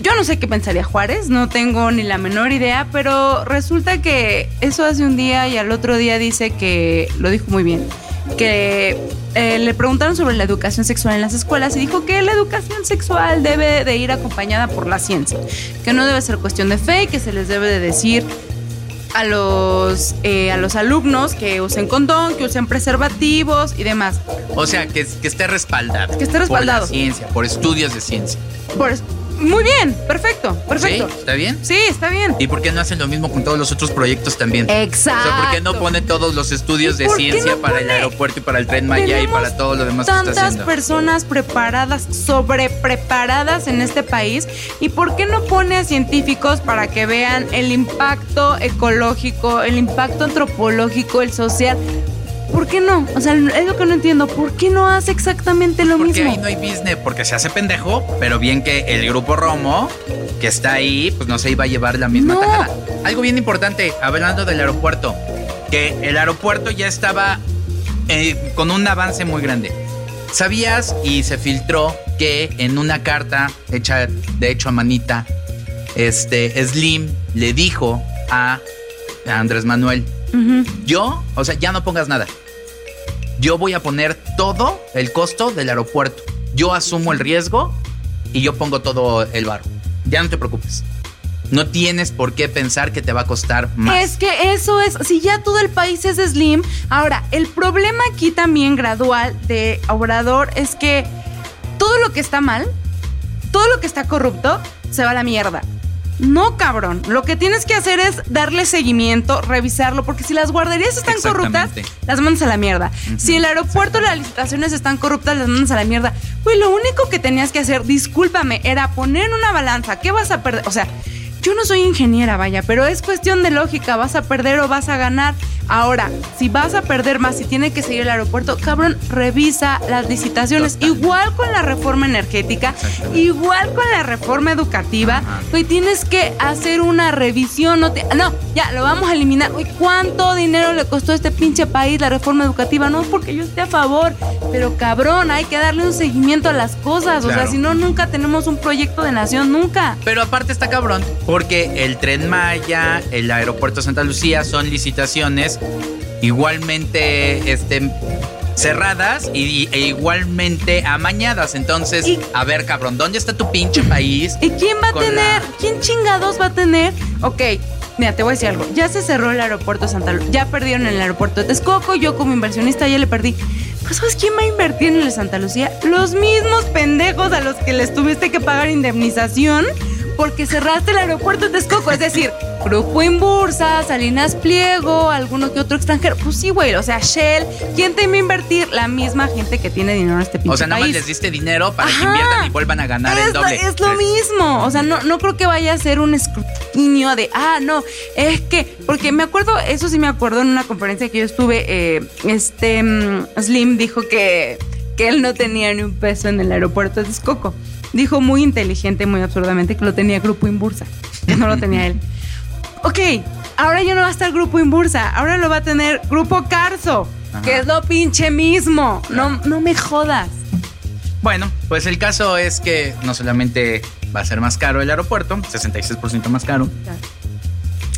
Yo no sé qué pensaría Juárez, no tengo ni la menor idea, pero resulta que eso hace un día y al otro día dice que, lo dijo muy bien, que eh, le preguntaron sobre la educación sexual en las escuelas y dijo que la educación sexual debe de ir acompañada por la ciencia, que no debe ser cuestión de fe y que se les debe de decir a los, eh, a los alumnos que usen condón, que usen preservativos y demás. O sea, que, que esté respaldado. Que esté respaldado. Por la ciencia, por estudios de ciencia. Por, muy bien, perfecto, perfecto. ¿Sí? ¿Está bien? Sí, está bien. ¿Y por qué no hacen lo mismo con todos los otros proyectos también? Exacto. O sea, ¿por qué no pone todos los estudios de ¿Por qué ciencia no para el aeropuerto y para el tren Maya y para todo lo demás que está tantas haciendo? personas preparadas, sobrepreparadas en este país. ¿Y por qué no pone a científicos para que vean el impacto ecológico, el impacto antropológico, el social? ¿Por qué no? O sea, es lo que no entiendo. ¿Por qué no hace exactamente lo Porque mismo? ahí no hay business, porque se hace pendejo, pero bien que el grupo Romo, que está ahí, pues no se iba a llevar la misma No. tajada. Algo bien importante, hablando del aeropuerto, que el aeropuerto ya estaba eh, con un avance muy grande. ¿Sabías y se filtró que en una carta hecha de hecho a manita, este Slim le dijo a Andrés Manuel, yo, o sea, ya no pongas nada. Yo voy a poner todo el costo del aeropuerto. Yo asumo el riesgo y yo pongo todo el barro. Ya no te preocupes. no tienes por qué pensar que te va a costar más. Es que eso es, si ya todo el país es slim, ahora, el problema aquí también gradual de Obrador es que todo lo que está mal, todo lo que está corrupto, se va a la mierda. No, cabrón. Lo que tienes que hacer es darle seguimiento, revisarlo, porque si las guarderías están corruptas, las mandas a la mierda. si el aeropuerto, las licitaciones están corruptas, las mandas a la mierda. Güey, lo único que tenías que hacer, discúlpame, era poner en una balanza. ¿Qué vas a perder? O sea, yo no soy ingeniera, vaya, pero es cuestión de lógica. ¿Vas a perder o vas a ganar? Ahora, si vas a perder más, si tiene que seguir el aeropuerto, cabrón, revisa las licitaciones. Igual con la reforma energética, igual con la reforma educativa. Güey, tienes que hacer una revisión. No, te- no, ya, lo vamos a eliminar. Güey, ¿cuánto dinero le costó a este pinche país la reforma educativa? No es porque yo esté a favor, pero cabrón, hay que darle un seguimiento a las cosas. O sea, si no, nunca tenemos un proyecto de nación, nunca. Pero aparte está cabrón, porque el tren Maya, el aeropuerto Santa Lucía son licitaciones igualmente este, cerradas y, e igualmente amañadas. Entonces, Y- a ver, cabrón, ¿dónde está tu pinche país? ¿Y quién va a tener? la- ¿Quién chingados va a tener? Ok, mira, te voy a decir algo. Ya se cerró el aeropuerto Santa Lucía. Ya perdieron el aeropuerto de Texcoco. Yo como inversionista ya le perdí. Pero ¿sabes quién va a invertir en el Santa Lucía? Los mismos pendejos a los que les tuviste que pagar indemnización porque cerraste el aeropuerto de Texcoco. Es decir, Grupo Inbursa, Salinas Pliego, alguno que otro extranjero. Pues sí, güey. O sea, Shell. ¿Quién te va a invertir? La misma gente que tiene dinero en este pinche O sea, nada más les diste dinero para que inviertan y vuelvan a ganar es el doble. Lo, es lo mismo. O sea, no, no creo que vaya a ser un escrutinio de, ah, no, es que, porque me acuerdo, eso sí me acuerdo en una conferencia que yo estuve, eh, este mm, Slim dijo que, que él no tenía ni un peso en el aeropuerto de Texcoco. Dijo muy inteligente, muy absurdamente, que lo tenía Grupo Inbursa, que no lo tenía él. Ok, ahora ya no va a estar Grupo Inbursa, ahora lo va a tener Grupo Carso, que es lo pinche mismo. No, no me jodas. Bueno, pues el caso es que no solamente va a ser más caro el aeropuerto, 66% más caro,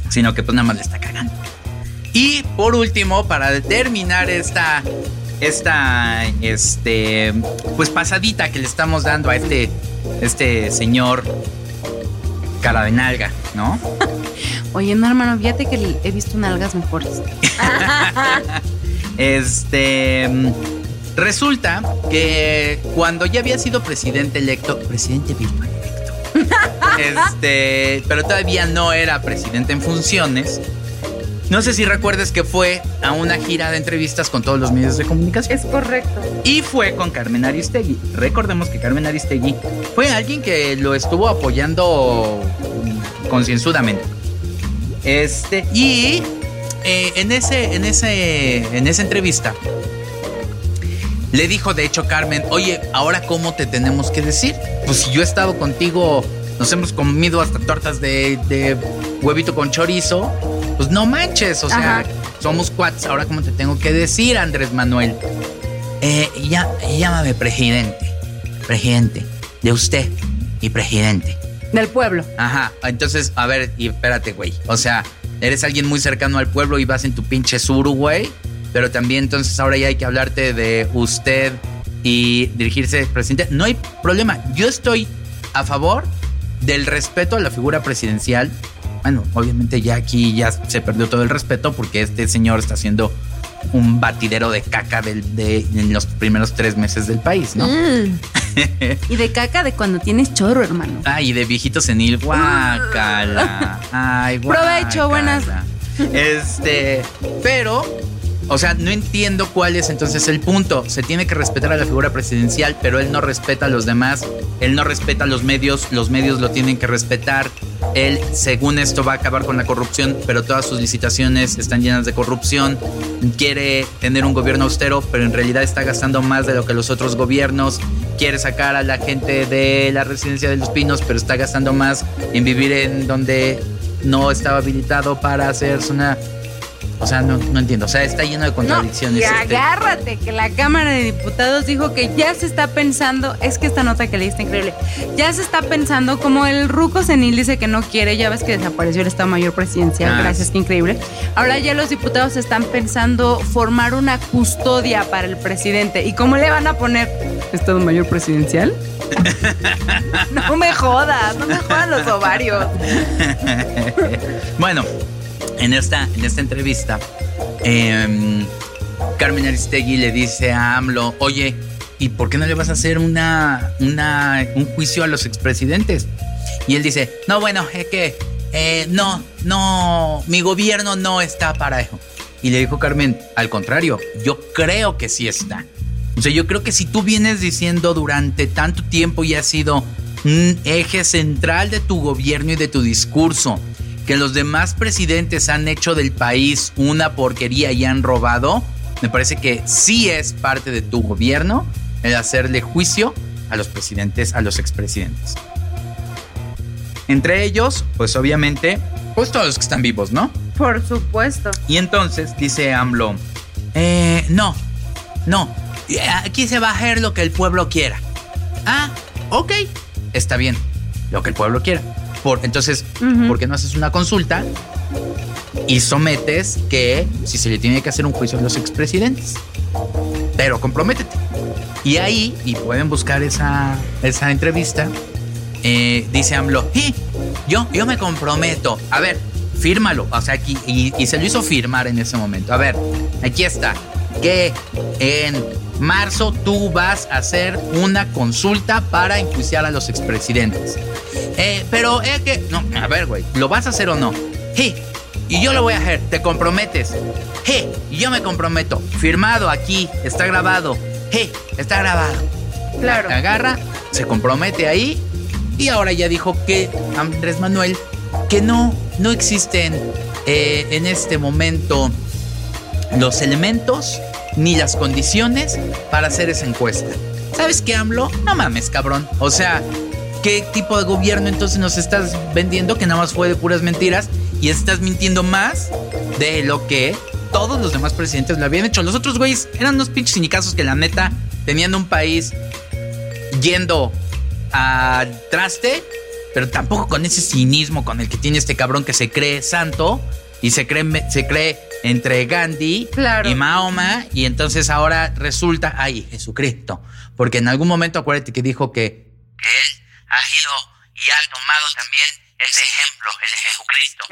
sino que pues nada más le está cagando. Y por último, para terminar esta, esta, este, pues pasadita que le estamos dando a este, este señor cara de nalga, ¿no? Oye, no, hermano, fíjate que he visto nalgas mejores. Este, mm, resulta que cuando ya había sido presidente electo, presidente virtual electo, este, pero todavía no era presidente en funciones. No sé si recuerdes que fue a una gira de entrevistas con todos los medios de comunicación. Es correcto. Y fue con Carmen Aristegui. Recordemos que Carmen Aristegui fue alguien que lo estuvo apoyando concienzudamente. Este, y eh, en, ese, en, ese, en esa entrevista le dijo, de hecho, Carmen, oye, ahora cómo te tenemos que decir? Pues si yo he estado contigo, nos hemos comido hasta tortas de, de huevito con chorizo, pues no manches, o sea, Ajá. somos cuates, ahora cómo te tengo que decir, Andrés Manuel. Eh, ya, llámame presidente, presidente, de usted y presidente. Del pueblo. Ajá, entonces, a ver, y espérate, güey. O sea, eres alguien muy cercano al pueblo y vas en tu pinche suru, güey. Pero también entonces ahora ya hay que hablarte de usted y dirigirse presidente. No hay problema. Yo estoy a favor del respeto a la figura presidencial. Bueno, obviamente ya aquí ya se perdió todo el respeto porque este señor está haciendo un batidero de caca del- de, en los primeros tres meses del país, ¿no? Mm. y de caca de cuando tienes chorro, hermano. Ay, de viejito senil, guácala. Ay, guácala. Provecho, buenas. Este, pero, o sea, no entiendo cuál es entonces el punto. Se tiene que respetar a la figura presidencial, pero él no respeta a los demás. Él no respeta a los medios, los medios lo tienen que respetar. Él, según esto, va a acabar con la corrupción, pero todas sus licitaciones están llenas de corrupción. Quiere tener un gobierno austero, pero en realidad está gastando más de lo que los otros gobiernos. Quiere sacar a la gente de la residencia de los pinos, pero está gastando más en vivir en donde no estaba habilitado para hacerse una. O sea, no, no entiendo. O sea, está lleno de No, contradicciones. y este. agárrate, que la Cámara de Diputados dijo que ya se está pensando, es que esta nota que leíste increíble, ya se está pensando como el Ruco Senil dice que no quiere, ya ves que desapareció el Estado Mayor Presidencial, Ah, gracias, qué increíble. Ahora ya los diputados están pensando formar una custodia para el presidente. ¿Y cómo le van a poner Estado Mayor Presidencial? No me jodas, no me jodas los ovarios. bueno, en esta, en esta entrevista, em, Carmen Aristegui le dice a AMLO, oye, ¿y por qué no le vas a hacer una, una, un juicio a los expresidentes? Y él dice, no, bueno, es que eh, no, no, mi gobierno no está para eso. Y le dijo Carmen, al contrario, yo creo que sí está. O sea, yo creo que si tú vienes diciendo durante tanto tiempo y ha sido un eje central de tu gobierno y de tu discurso, que los demás presidentes han hecho del país una porquería y han robado, me parece que sí es parte de tu gobierno el hacerle juicio a los presidentes, a los expresidentes. Entre ellos, pues obviamente, pues todos los que están vivos, ¿no? Por supuesto. Y entonces dice AMLO, eh, no, no, aquí se va a hacer lo que el pueblo quiera. Ah, ok, está bien, lo que el pueblo quiera. Por, entonces, ¿por qué no haces una consulta y sometes que si se le tiene que hacer un juicio a los expresidentes? Pero comprométete. Y ahí, y pueden buscar esa, esa entrevista, eh, dice AMLO, yo, yo me comprometo. A ver, fírmalo. O sea, aquí, y, se lo hizo firmar en ese momento. A ver, aquí está. Que en marzo tú vas a hacer una consulta para enjuiciar a los expresidentes. Eh, pero es que. No, a ver, güey, ¿lo vas a hacer o no? Sí, y yo lo voy a hacer, ¿te comprometes? Sí, yo me comprometo. Firmado aquí, está grabado. Sí, está grabado. Claro. Agarra, se compromete ahí y ahora ya dijo que Andrés Manuel que no, no existen eh, en este momento los elementos ni las condiciones para hacer esa encuesta. ¿Sabes qué, AMLO? No mames, cabrón. O sea, ¿qué tipo de gobierno entonces nos estás vendiendo que nada más fue de puras mentiras y estás mintiendo más de lo que todos los demás presidentes lo habían hecho? Los otros güeyes eran unos pinches cinicazos que la neta tenían un país yendo al traste pero tampoco con ese cinismo con el que tiene este cabrón que se cree santo y se cree, se cree entre Gandhi y Mahoma y entonces ahora resulta, ay, Jesucristo, porque en algún momento acuérdate que dijo que, él ha ido y ha tomado también ese ejemplo, el de Jesucristo.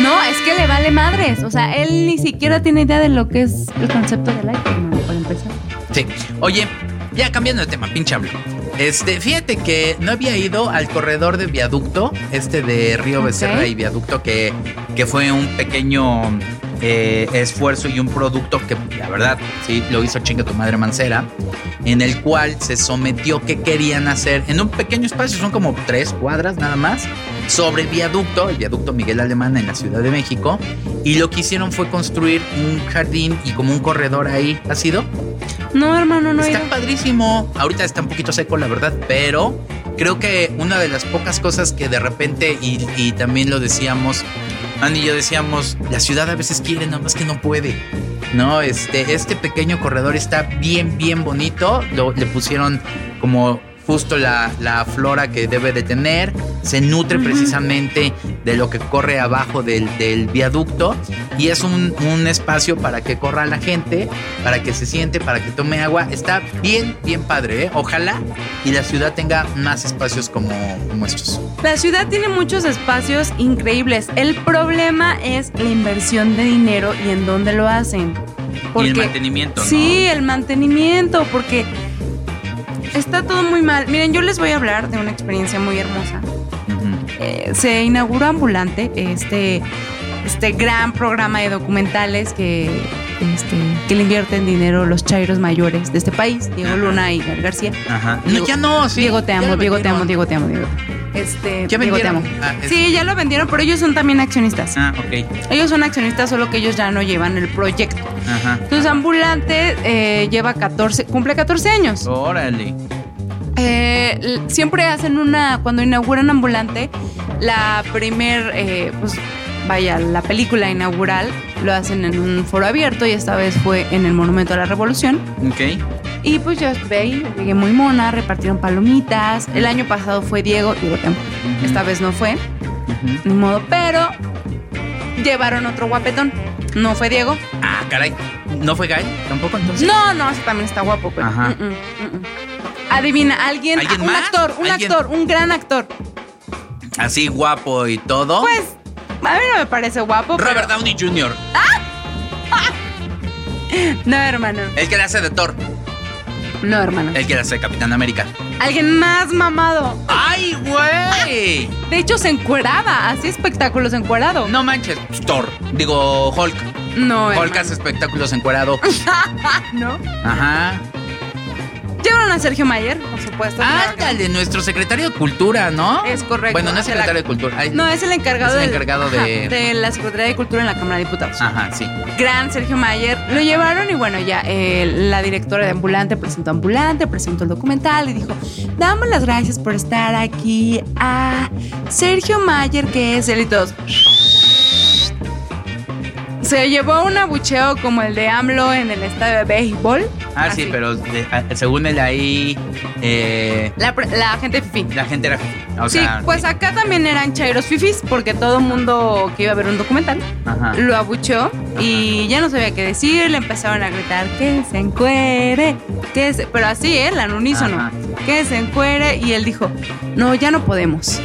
No, es que le vale madres, o sea, él ni siquiera tiene idea de lo que es el concepto del like, para empezar. Sí, oye, ya cambiando de tema, pinche hablo. Este, fíjate que no había ido al corredor de viaducto, este de Río Becerra y viaducto, que, que fue un pequeño eh, esfuerzo y un producto que la verdad sí lo hizo chinga tu madre Mancera, en el cual se sometió que querían hacer en un pequeño espacio, son como tres cuadras nada más, sobre viaducto, el viaducto Miguel Alemán en la Ciudad de México, y lo que hicieron fue construir un jardín y como un corredor ahí. ¿Ha sido? No, hermano, no. Está padrísimo. Ahorita está un poquito seco, la verdad, pero creo que una de las pocas cosas que de repente, y, también lo decíamos, Andy yo decíamos, la ciudad a veces quiere, nada más que no puede. No, este, este pequeño corredor está bien, bien bonito. Lo, le pusieron como justo la, flora que debe de tener, se nutre precisamente de lo que corre abajo del, viaducto y es un, espacio para que corra la gente, para que se siente, para que tome agua. Está bien, bien padre, ¿eh? Ojalá y la ciudad tenga más espacios como, como estos. La ciudad tiene muchos espacios increíbles. El problema es la inversión de dinero y en dónde lo hacen. y el mantenimiento, ¿no? Sí, el mantenimiento, porque está todo muy mal. Miren, yo les voy a hablar de una experiencia muy hermosa. Eh, se inauguró Ambulante, este, este gran programa de documentales que, este, que le invierten dinero los chairos mayores de este país, Diego Luna y García. Ajá. no, ya no, sí. Diego te amo, Diego te amo, Diego te amo, Diego. Este, ¿Ya Diego te amo. Ah, sí, ya lo vendieron, pero ellos son también accionistas. Ah, ok. Ellos son accionistas, solo que ellos ya no llevan el proyecto. Ajá. Entonces, Ambulante eh, lleva 14, cumple 14 años. Órale. Eh, siempre hacen una, cuando inauguran Ambulante, la primer, eh, pues vaya, la película inaugural lo hacen en un foro abierto y esta vez fue en el Monumento a la Revolución. Ok. Y pues yo estuve ahí, llegué muy mona, repartieron palomitas. El año pasado fue Diego, Diego Tempo. Esta vez no fue, ni modo, pero llevaron otro guapetón. No fue Diego. Ah, caray. ¿No fue Guy tampoco entonces? No, no, ese también está guapo, pero. Ajá. Mm, mm, mm, Adivina, alguien, ¿Alguien un más? actor, un ¿Alguien? actor, un gran actor. Así guapo y todo. Pues, a mí no me parece guapo. pero- Robert Downey Jr., No, hermano. el que le hace de Thor, No, hermano. el que le hace de Capitán América. Alguien más mamado. ¡Ay, güey! De hecho, se encueraba. Hacía espectáculos encuerado. No manches, Thor. Digo, Hulk. No, Hulk hermano. hace espectáculos encuerado. ¿No? Ajá. A Sergio Mayer, por supuesto. Ándale, nuestro secretario de Cultura, ¿no? Es correcto. Bueno, no es la- secretario de Cultura. Ay, No, es el encargado, Es el del- encargado de- ajá, de la Secretaría de Cultura en la Cámara de Diputados. Ajá, sí. Gran Sergio Mayer. Lo llevaron y bueno, ya eh, la directora de Ambulante presentó Ambulante, presentó el documental y dijo, damos las gracias por estar aquí a Sergio Mayer, que es él y todos. Se llevó un abucheo como el de AMLO en el estadio de béisbol. Ah, Así. sí, pero de- a- según él ahí, eh, La, la gente fifi. la gente era... O sí, sea, pues acá también eran chairos fifis porque todo el mundo que iba a ver un documental Ajá. lo abuchó y ya no sabía qué decir, le empezaron a gritar que se encuere, que se... pero así, ¿eh? La unísono, Ajá. que se encuere y él dijo, no, ya no podemos,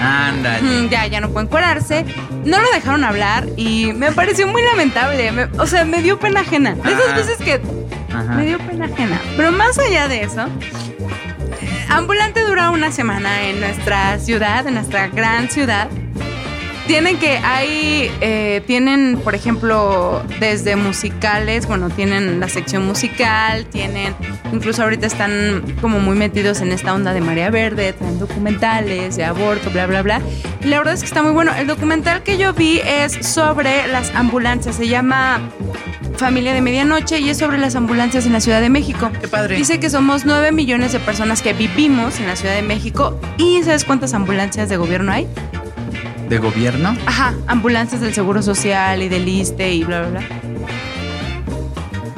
Ándale. Ya, ya no pueden cuerarse, no lo dejaron hablar y me pareció muy lamentable, me- o sea, me dio pena ajena, de esas veces que Ajá. me dio pena ajena, pero más allá de eso... eh, Ambulante dura una semana en nuestra ciudad, en nuestra gran ciudad. Tienen que, hay, eh, tienen, por ejemplo, desde musicales, bueno, tienen la sección musical, tienen, incluso ahorita están como muy metidos en esta onda de María Verde, traen documentales de aborto, bla, bla, bla. Y la verdad es que está muy bueno. El documental que yo vi es sobre las ambulancias, se llama Familia de Medianoche y es sobre las ambulancias en la Ciudad de México. Qué padre. Dice que somos 9 millones de personas que vivimos en la Ciudad de México y ¿sabes cuántas ambulancias de gobierno hay? ¿De gobierno? Ajá, ambulancias del Seguro Social y del ISTE y bla, bla, bla.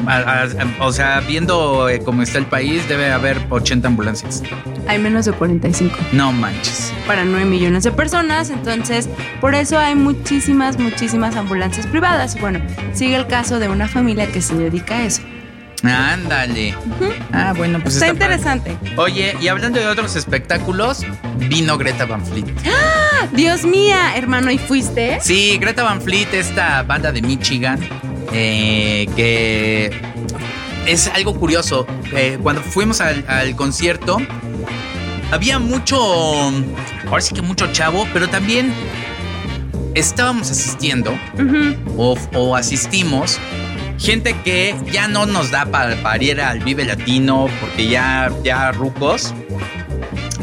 A- a- o sea, viendo eh, cómo está el país, debe haber 80 ambulancias. Hay menos de 45 No manches. para 9 millones de personas, entonces por eso hay muchísimas, muchísimas ambulancias privadas. Bueno, sigue el caso de una familia que se dedica a eso. Ándale. Ah, bueno, pues Está está, padre. interesante. Oye, y hablando de otros espectáculos, vino Greta Van Fleet. Dios mía, hermano, ¿y fuiste? Sí, Greta Van Fleet, esta banda de Michigan, eh, que es algo curioso. Eh, cuando fuimos al, al concierto, había mucho, ahora sí que mucho chavo, pero también estábamos asistiendo o, o asistimos gente que ya no nos da para, para ir al Vive Latino porque ya, ya rucos,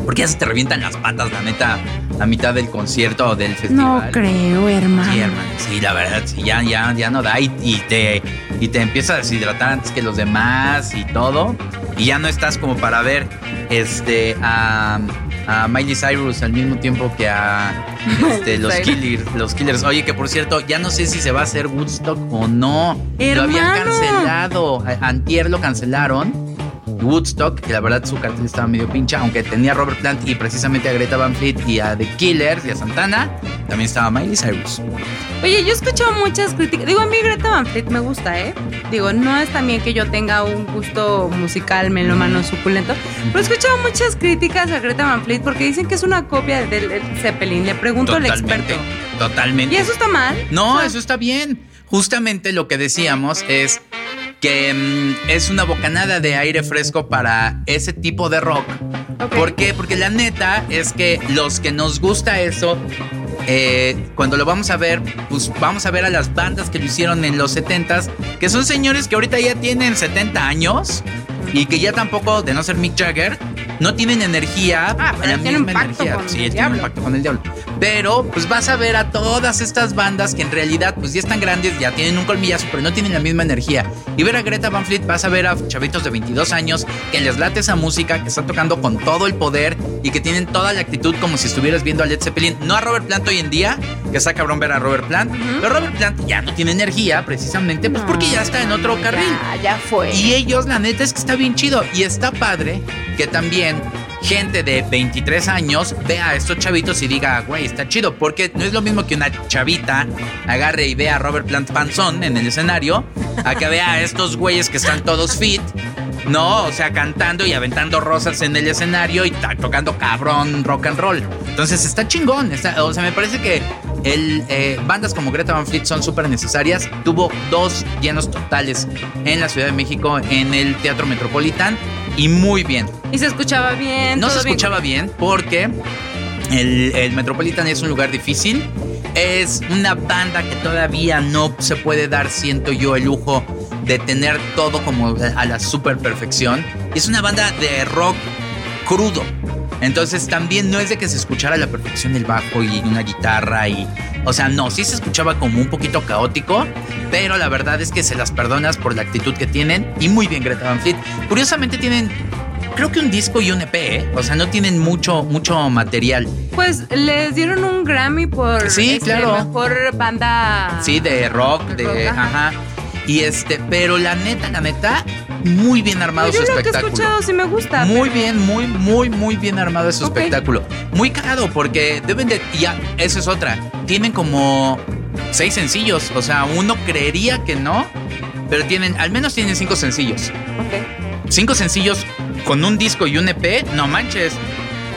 porque ya se te revientan las patas, la neta, a mitad del concierto o del festival. No creo, hermano. Sí, hermano, sí, la verdad, sí, ya, ya, ya no da y, y te, y te empieza a deshidratar antes que los demás y todo. Y ya no estás como para ver este, a, a Miley Cyrus al mismo tiempo que a este, los, killers, los Killers. Oye, que por cierto, ya no sé si se va a hacer Woodstock o no. Lo habían cancelado. Antier lo cancelaron. Woodstock, que la verdad su cartel estaba medio pincha, aunque tenía a Robert Plant y precisamente a Greta Van Fleet y a The Killers y a Santana, también estaba Miley Cyrus. Oye, yo he escuchado muchas críticas. Digo, a mí Greta Van Fleet me gusta, ¿eh? Digo, no es también que yo tenga un gusto musical melómano suculento, pero he escuchado muchas críticas a Greta Van Fleet porque dicen que es una copia del Zeppelin. Le pregunto al experto. Totalmente. ¿Y eso está mal? No, O sea, eso está bien. Justamente lo que decíamos es que mm, es una bocanada de aire fresco para ese tipo de rock. Ok. ¿Por qué? Porque la neta es que los que nos gusta eso, eh, cuando lo vamos a ver, pues vamos a ver a las bandas que lo hicieron en los 70s, que son señores que ahorita ya tienen 70 años y que ya tampoco, de no ser Mick Jagger, no tienen energía. Ah, pero la tienen misma pacto con Sí, el un pacto con el diablo. Pero pues vas a ver a todas estas bandas que en realidad pues ya están grandes, ya tienen un colmillazo, pero no tienen la misma energía. Y ver a Greta Van Fleet, vas a ver a chavitos de 22 años que les late esa música, que están tocando con todo el poder y que tienen toda la actitud como si estuvieras viendo a Led Zeppelin. No a Robert Plant hoy en día, que está cabrón ver a Robert Plant, pero Robert Plant ya no tiene energía precisamente pues porque ya está en otro carril. Ya, ya fue. Y ellos, la neta, es que está bien chido. Y está padre que también gente de 23 años vea a estos chavitos y diga, güey, está chido. Porque no es lo mismo que una chavita agarre y vea a Robert Plant Panzón en el escenario, a que vea a estos güeyes que están todos fit No, o sea, cantando y aventando rosas en el escenario y tocando cabrón rock and roll. Entonces está chingón. o sea, me parece que el, eh, bandas como Greta Van Fleet son súper necesarias. Tuvo dos llenos totales en la Ciudad de México, en el Teatro Metropolitan. Y muy bien. Y se escuchaba bien. No se bien. escuchaba bien porque el, el Metropolitan es un lugar difícil. Es una banda que todavía no se puede dar, siento yo, el lujo de tener todo como a la super perfección. Es una banda de rock crudo. Entonces también no es de que se escuchara a la perfección el bajo y una guitarra y... O sea, no, sí se escuchaba como un poquito caótico, pero la verdad es que se las perdonas por la actitud que tienen y muy bien Greta Van Fleet. Curiosamente tienen, creo que un disco y un EP, ¿eh? O sea, no tienen mucho, mucho material. Pues les dieron un Grammy por Sí, este, claro. mejor banda. Sí, de rock, De ajá. ajá. Y este, pero la neta, la neta, muy bien armado Yo su lo que he espectáculo. escuchado sí me gusta. Muy pero- bien, muy, muy, muy bien armado Ok. espectáculo. Muy cagado porque deben de... Ya, eso es otra. Tienen como seis sencillos. O sea, uno creería que no, pero tienen, al menos tienen cinco sencillos. Ok. Cinco sencillos con un disco y un EP, no manches.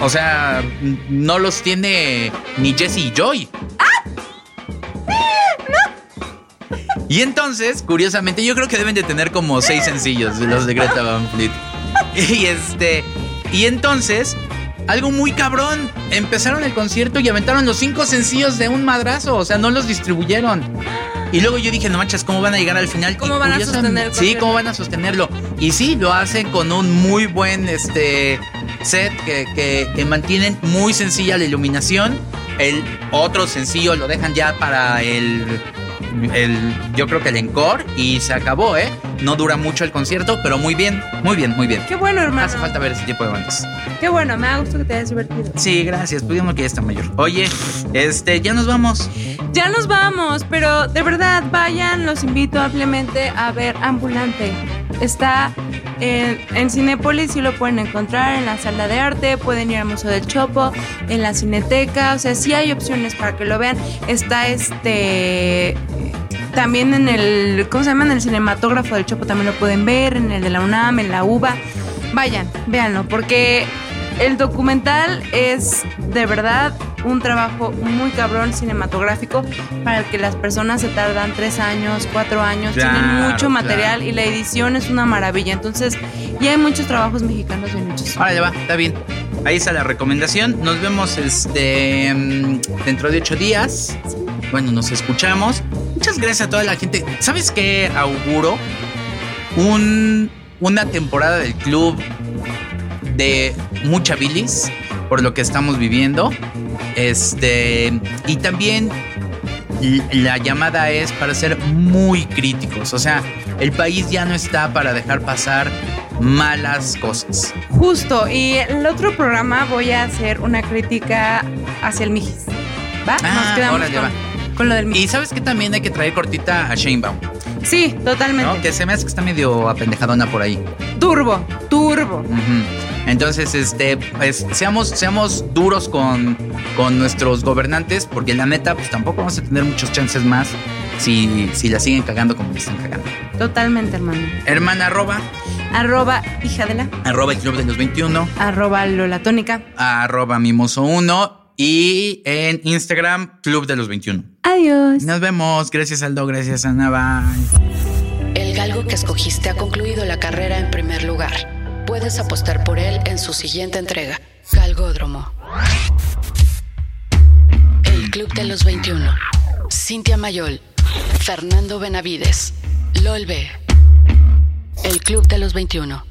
O sea, no los tiene ni Jesse y Joy. Y entonces, curiosamente, yo creo que deben de tener como seis sencillos los de Greta Van Fleet. Y este, y entonces, algo muy cabrón. Empezaron el concierto y aventaron los cinco sencillos de un madrazo. O sea, no los distribuyeron. Y luego yo dije, no manches, ¿cómo van a llegar al final? ¿Cómo Y van a curiosamente- sostener el Sí? ¿cómo van a sostenerlo? Y sí, lo hacen con un muy buen este, set que, que, que mantienen muy sencilla la iluminación. El otro sencillo lo dejan ya para el, el yo creo que el encore y se acabó, ¿eh? No dura mucho el concierto, pero muy bien, muy bien, muy bien. Qué bueno, hermano. Hace falta ver ese tipo de bandas. Qué bueno, me da gusto que te hayas divertido. Sí, gracias. Uno que ya está mayor. Oye, este, ya nos vamos. Ya nos vamos, pero de verdad vayan, los invito ampliamente a ver Ambulante. Está en, en Cinépolis y lo pueden encontrar en la sala de arte, pueden ir al Museo del Chopo, en la Cineteca, o sea, sí hay opciones para que lo vean. Está este también en el, ¿cómo se llama? En el cinematógrafo del Chopo también lo pueden ver, en el de la UNAM, en la UBA. Vayan, véanlo, porque el documental es de verdad un trabajo muy cabrón cinematográfico para el que las personas se tardan tres años, cuatro años, tienen mucho material claro. y la edición es una maravilla. Entonces, y hay muchos trabajos mexicanos bien hechos. Ahora ya va, está bien. Ahí está la recomendación. Nos vemos este mm, dentro de ocho días. Bueno, nos escuchamos. Muchas gracias a toda la gente. ¿Sabes qué auguro? Un, una temporada del club de mucha bilis por lo que estamos viviendo. Este, y también la llamada es para ser muy críticos. O sea, el país ya no está para dejar pasar malas cosas. Justo, y el otro programa voy a hacer una crítica hacia el Mijis. ¿Va? Ah, órale, con, va. con lo del Mijis. Y sabes que también hay que traer cortita a Shanebaum, Sí, totalmente. ¿no? Que se me hace que está medio apendejadona por ahí. Turbo, turbo. Ujú. Entonces, este, pues, seamos, seamos duros con, con nuestros gobernantes, porque la neta, pues tampoco vamos a tener muchos chances más si, si la siguen cagando como la están cagando. Totalmente, hermano. Hermana, arroba, Arroba hija de la, arroba el club de los 21, arroba Lola Tónica. arroba mimoso1 y en Instagram, club de los 21. Adiós. Nos vemos. Gracias, Aldo. Gracias, Ana. Bye. El galgo que escogiste ha concluido la carrera en primer lugar. Puedes apostar por él en su siguiente entrega, Galgódromo. El Club de los 21. Cintia Mayol, Fernando Benavides, Lolbe. El Club de los 21.